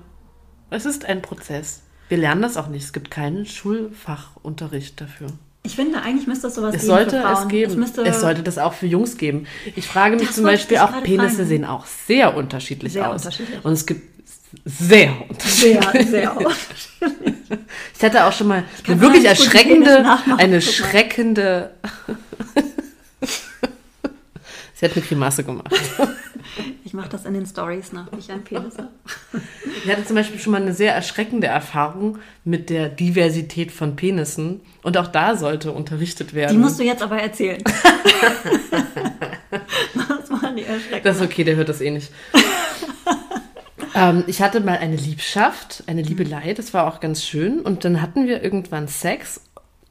es ist ein Prozess. Wir lernen das auch nicht. Es gibt keinen Schulfachunterricht dafür. Ich finde, eigentlich müsste es sowas Es geben sollte es geben. Es, müsste, es sollte das auch für Jungs geben. Ich frage mich Das zum Beispiel auch, Penisse fragen. sehen auch sehr unterschiedlich Sehr aus. unterschiedlich. Und es gibt sehr unterschiedlich. sehr, sehr unterschiedlich. Ich hatte auch schon mal eine wirklich erschreckende, eine schreckende. Sie hat eine Grimasse gemacht. Ich mache das in den Stories nach, wie ich einen Penis habe. Ich hatte zum Beispiel schon mal eine sehr erschreckende Erfahrung mit der Diversität von Penissen. Und auch da sollte unterrichtet werden. Die musst du jetzt aber erzählen. das waren die erschreckend. Das ist okay, der hört das eh nicht. ähm, ich hatte mal eine Liebschaft, eine Liebelei, das war auch ganz schön. Und dann hatten wir irgendwann Sex,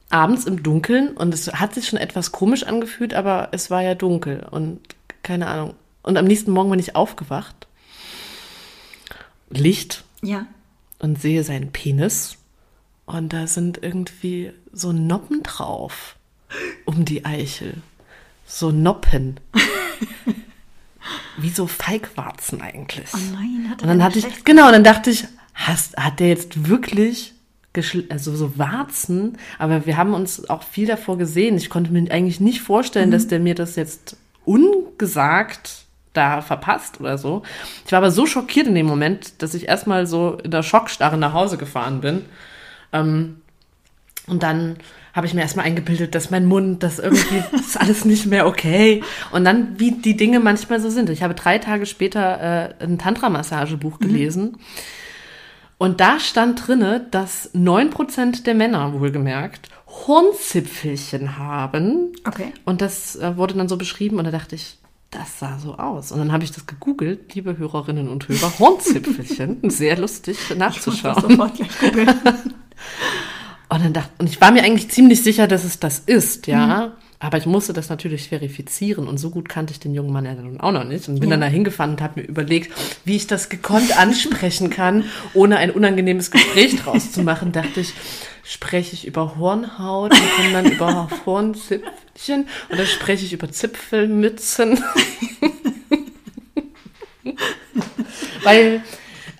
abends im Dunkeln. Und es hat sich schon etwas komisch angefühlt, aber es war ja dunkel und keine Ahnung. Und am nächsten Morgen bin ich aufgewacht, Licht Ja. und sehe seinen Penis. Und da sind irgendwie so Noppen drauf um die Eichel. So Noppen. Wie so Feigwarzen eigentlich. Oh nein, hat er Und dann hatte ich, genau, dann dachte ich, hast, hat der jetzt wirklich, also so Warzen? Aber wir haben uns auch viel davor gesehen. Ich konnte mir eigentlich nicht vorstellen, dass der mir das jetzt ungesagt da verpasst oder so. Ich war aber so schockiert in dem Moment, dass ich erstmal so in der Schockstarre nach Hause gefahren bin. Ähm, und dann habe ich mir erstmal eingebildet, dass mein Mund, das irgendwie das ist alles nicht mehr okay. Und dann, wie die Dinge manchmal so sind. Ich habe drei Tage später äh, ein Tantra-Massagebuch gelesen. Und da stand drinne, dass 9% der Männer, wohlgemerkt, Hornzipfelchen haben. Okay. Und das äh, wurde dann so beschrieben und da dachte ich, das sah so aus. Und dann habe ich das gegoogelt, liebe Hörerinnen und Hörer, Hornzipfelchen. Sehr lustig Ich nachzuschauen. sofort gleich googeln. Und dann dachte, und ich war mir eigentlich ziemlich sicher, dass es das ist, ja. Aber ich musste das natürlich verifizieren und so gut kannte ich den jungen Mann ja dann auch noch nicht und bin Ja. dann da hingefahren und habe mir überlegt, wie ich das gekonnt ansprechen kann, ohne ein unangenehmes Gespräch draus zu machen. Dachte ich, spreche ich über Hornhaut und komme dann über Hornzipfelchen oder spreche ich über Zipfelmützen. Weil,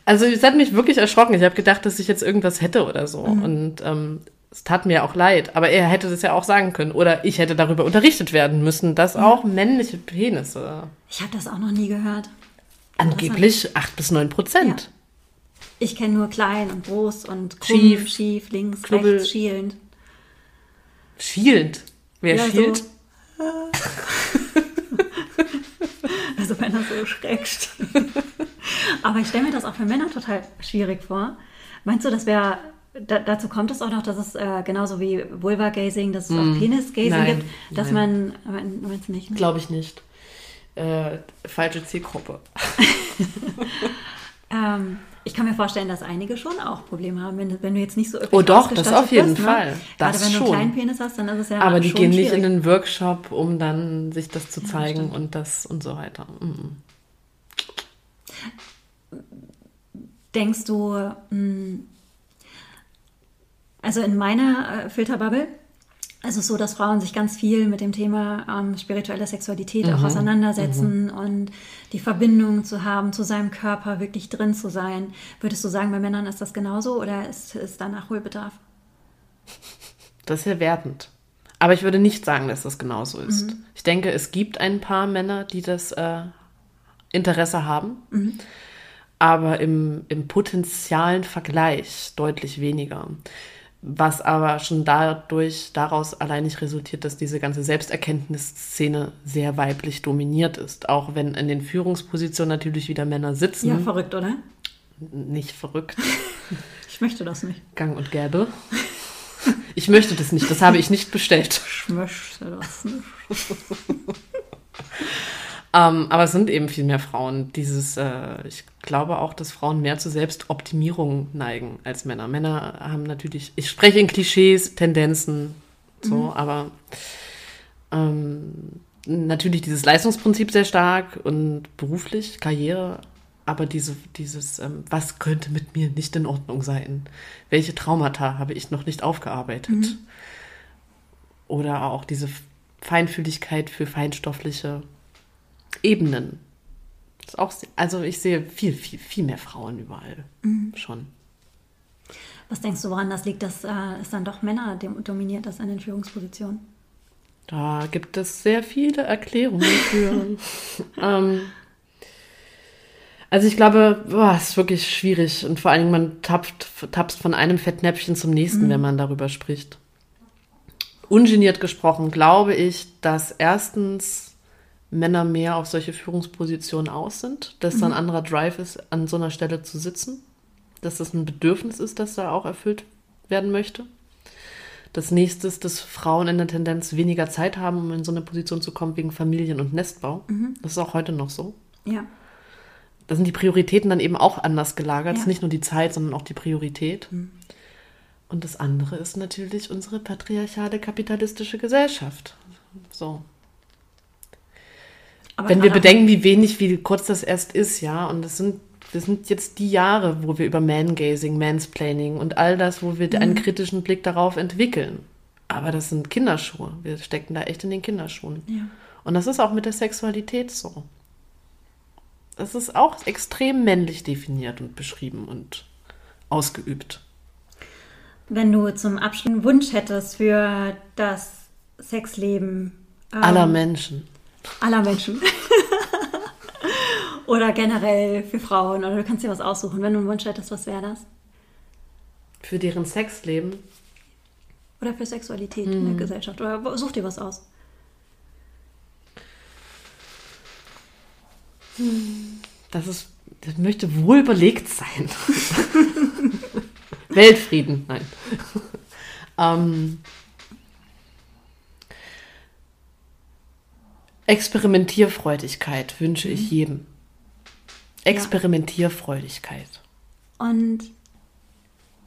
also es hat mich wirklich erschrocken. Ich habe gedacht, dass ich jetzt irgendwas hätte oder so. Und ähm, es tat mir auch leid. Aber er hätte das ja auch sagen können. Oder ich hätte darüber unterrichtet werden müssen, dass auch männliche Penisse Ich habe das auch noch nie gehört. angeblich 8 bis 9 Prozent. Ich kenne nur klein und groß und krumm, Schief, schief, links, Knubbel. rechts, schielend. Schielend. Wer Ja, so. schielt? Also wenn er so schräg steht. Aber ich stelle mir das auch für Männer total schwierig vor. Meinst du, das wäre, da, dazu kommt es auch noch, dass es äh, genauso wie Vulva-Gazing, dass es auch Penis-Gazing Hm. Nein, gibt, dass nein. man, mein- meinst du nicht? Ne? Glaube ich nicht. Äh, falsche Zielgruppe. Ähm, ich kann mir vorstellen, dass einige schon auch Probleme haben, wenn, du- wenn du jetzt nicht so Oh doch, das auf jeden bist, Fall. Ne? Das Gerade wenn du schon. einen kleinen Penis hast, dann ist es ja Aber die gehen nicht in schwierig. den Workshop, um dann sich das zu zeigen und das und so weiter. Mhm. Denkst du, mh, also in meiner äh, Filterbubble ist es so, dass Frauen sich ganz viel mit dem Thema ähm, spirituelle Sexualität auch auseinandersetzen und die Verbindung zu haben, zu seinem Körper wirklich drin zu sein. Würdest du sagen, bei Männern ist das genauso oder ist, ist da Nachholbedarf? Das ist ja wertend. Aber ich würde nicht sagen, dass das genauso ist. Ich denke, es gibt ein paar Männer, die das äh, Interesse haben, aber im, im potenzialen Vergleich deutlich weniger. Was aber schon dadurch daraus allein nicht resultiert, dass diese ganze Selbsterkenntnisszene sehr weiblich dominiert ist. Auch wenn in den Führungspositionen natürlich wieder Männer sitzen. Ja, verrückt, oder? nicht verrückt. Ich möchte das nicht. Gang und gäbe. Ich möchte das nicht, das habe ich nicht bestellt. Ich möchte das nicht. Ähm, aber es sind eben viel mehr Frauen. Dieses, äh, ich glaube auch, dass Frauen mehr zur Selbstoptimierung neigen als Männer. Männer haben natürlich, ich spreche in Klischees, Tendenzen, so, aber ähm, natürlich dieses Leistungsprinzip sehr stark und beruflich, Karriere, aber diese, dieses, ähm, was könnte mit mir nicht in Ordnung sein? Welche Traumata habe ich noch nicht aufgearbeitet? Oder auch diese Feinfühligkeit für feinstoffliche Ebenen. Ist auch, also ich sehe viel, viel, viel mehr Frauen überall mhm. schon. Was denkst du, woran das liegt, dass äh, es dann doch Männer dominiert das an den Führungspositionen? Da gibt es sehr viele Erklärungen für. ähm, also ich glaube, es ist wirklich schwierig und vor allen Dingen man tappt, tapst von einem Fettnäpfchen zum nächsten, mhm. wenn man darüber spricht. Ungeniert gesprochen glaube ich, dass erstens Männer mehr auf solche Führungspositionen aus sind, dass mhm. da ein anderer Drive ist, an so einer Stelle zu sitzen, dass das ein Bedürfnis ist, das da auch erfüllt werden möchte. Das nächste ist, dass Frauen in der Tendenz weniger Zeit haben, um in so eine Position zu kommen wegen Familien- und Nestbau. Mhm. Das ist auch heute noch so. Ja da sind die Prioritäten dann eben auch anders gelagert. Es ist nicht nur die Zeit, sondern auch die Priorität. Mhm. Und das andere ist natürlich unsere patriarchale kapitalistische Gesellschaft. So. Aber Wenn wir bedenken, wie wenig, wie kurz das erst ist, ja, und das sind, das sind jetzt die Jahre, wo wir über Mangazing, Mansplaining und all das, wo wir mhm. einen kritischen Blick darauf entwickeln. Aber das sind Kinderschuhe. Wir stecken da echt in den Kinderschuhen. Ja. Und das ist auch mit der Sexualität so. Das ist auch extrem männlich definiert und beschrieben und ausgeübt. Wenn du zum Abschluss einen Wunsch hättest für das Sexleben ähm, aller Menschen. Aller Menschen. oder generell für Frauen oder du kannst dir was aussuchen. Wenn du einen Wunsch hättest, was wäre das? Für deren Sexleben. Oder für Sexualität hm. in der hm. Gesellschaft. Oder such dir was aus. Das ist, das möchte wohl überlegt sein. Weltfrieden, nein. ähm, Experimentierfreudigkeit wünsche ich mhm. jedem. Experimentierfreudigkeit. Und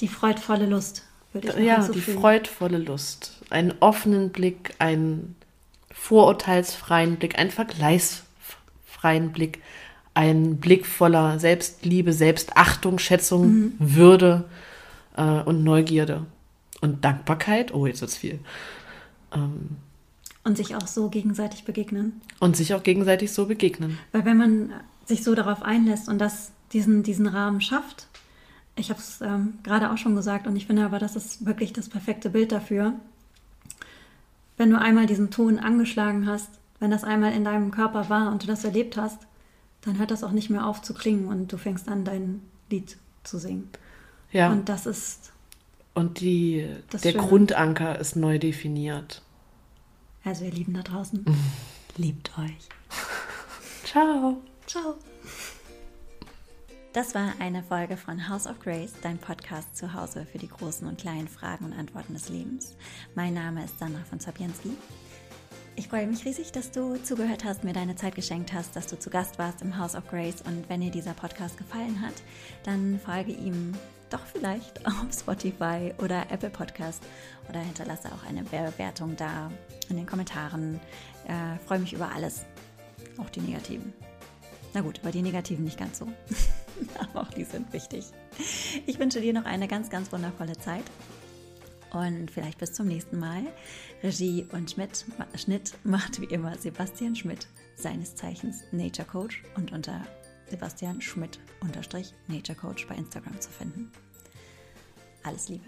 die freudvolle Lust, würde ich Ja, die freudvolle Lust. Einen offenen Blick, einen vorurteilsfreien Blick, einen Vergleichs freien Blick, ein Blick voller Selbstliebe, Selbstachtung, Schätzung, mhm. Würde äh, und Neugierde und Dankbarkeit. Oh, jetzt wird's viel. Ähm, und sich auch so gegenseitig begegnen. Und sich auch gegenseitig so begegnen. Weil wenn man sich so darauf einlässt und das, diesen, diesen Rahmen schafft, ich habe es ähm, gerade auch schon gesagt und ich finde aber, das ist wirklich das perfekte Bild dafür. Wenn du einmal diesen Ton angeschlagen hast, wenn das einmal in deinem Körper war und du das erlebt hast, dann hört das auch nicht mehr auf zu klingen und du fängst an, dein Lied zu singen. Ja. Und das ist. Und die, der Schöne. Grundanker ist neu definiert. Also ihr Lieben da draußen, liebt euch. Ciao. Ciao. Das war eine Folge von House of Grace, dein Podcast zu Hause für die großen und kleinen Fragen und Antworten des Lebens. Mein Name ist Sandra von Zabienski. Ich freue mich riesig, dass du zugehört hast, mir deine Zeit geschenkt hast, dass du zu Gast warst im House of Grace. Und wenn dir dieser Podcast gefallen hat, dann folge ihm doch vielleicht auf Spotify oder Apple Podcast oder hinterlasse auch eine Bewertung da in den Kommentaren. Äh, freue mich über alles, auch die negativen. Na gut, über die negativen nicht ganz so, aber auch die sind wichtig. Ich wünsche dir noch eine ganz, ganz wundervolle Zeit und vielleicht bis zum nächsten Mal. Regie und Schmidt, Schnitt macht wie immer Sebastian Schmidt, seines Zeichens Nature Coach und unter Sebastian Schmidt unterstrich Nature Coach bei Instagram zu finden. Alles Liebe.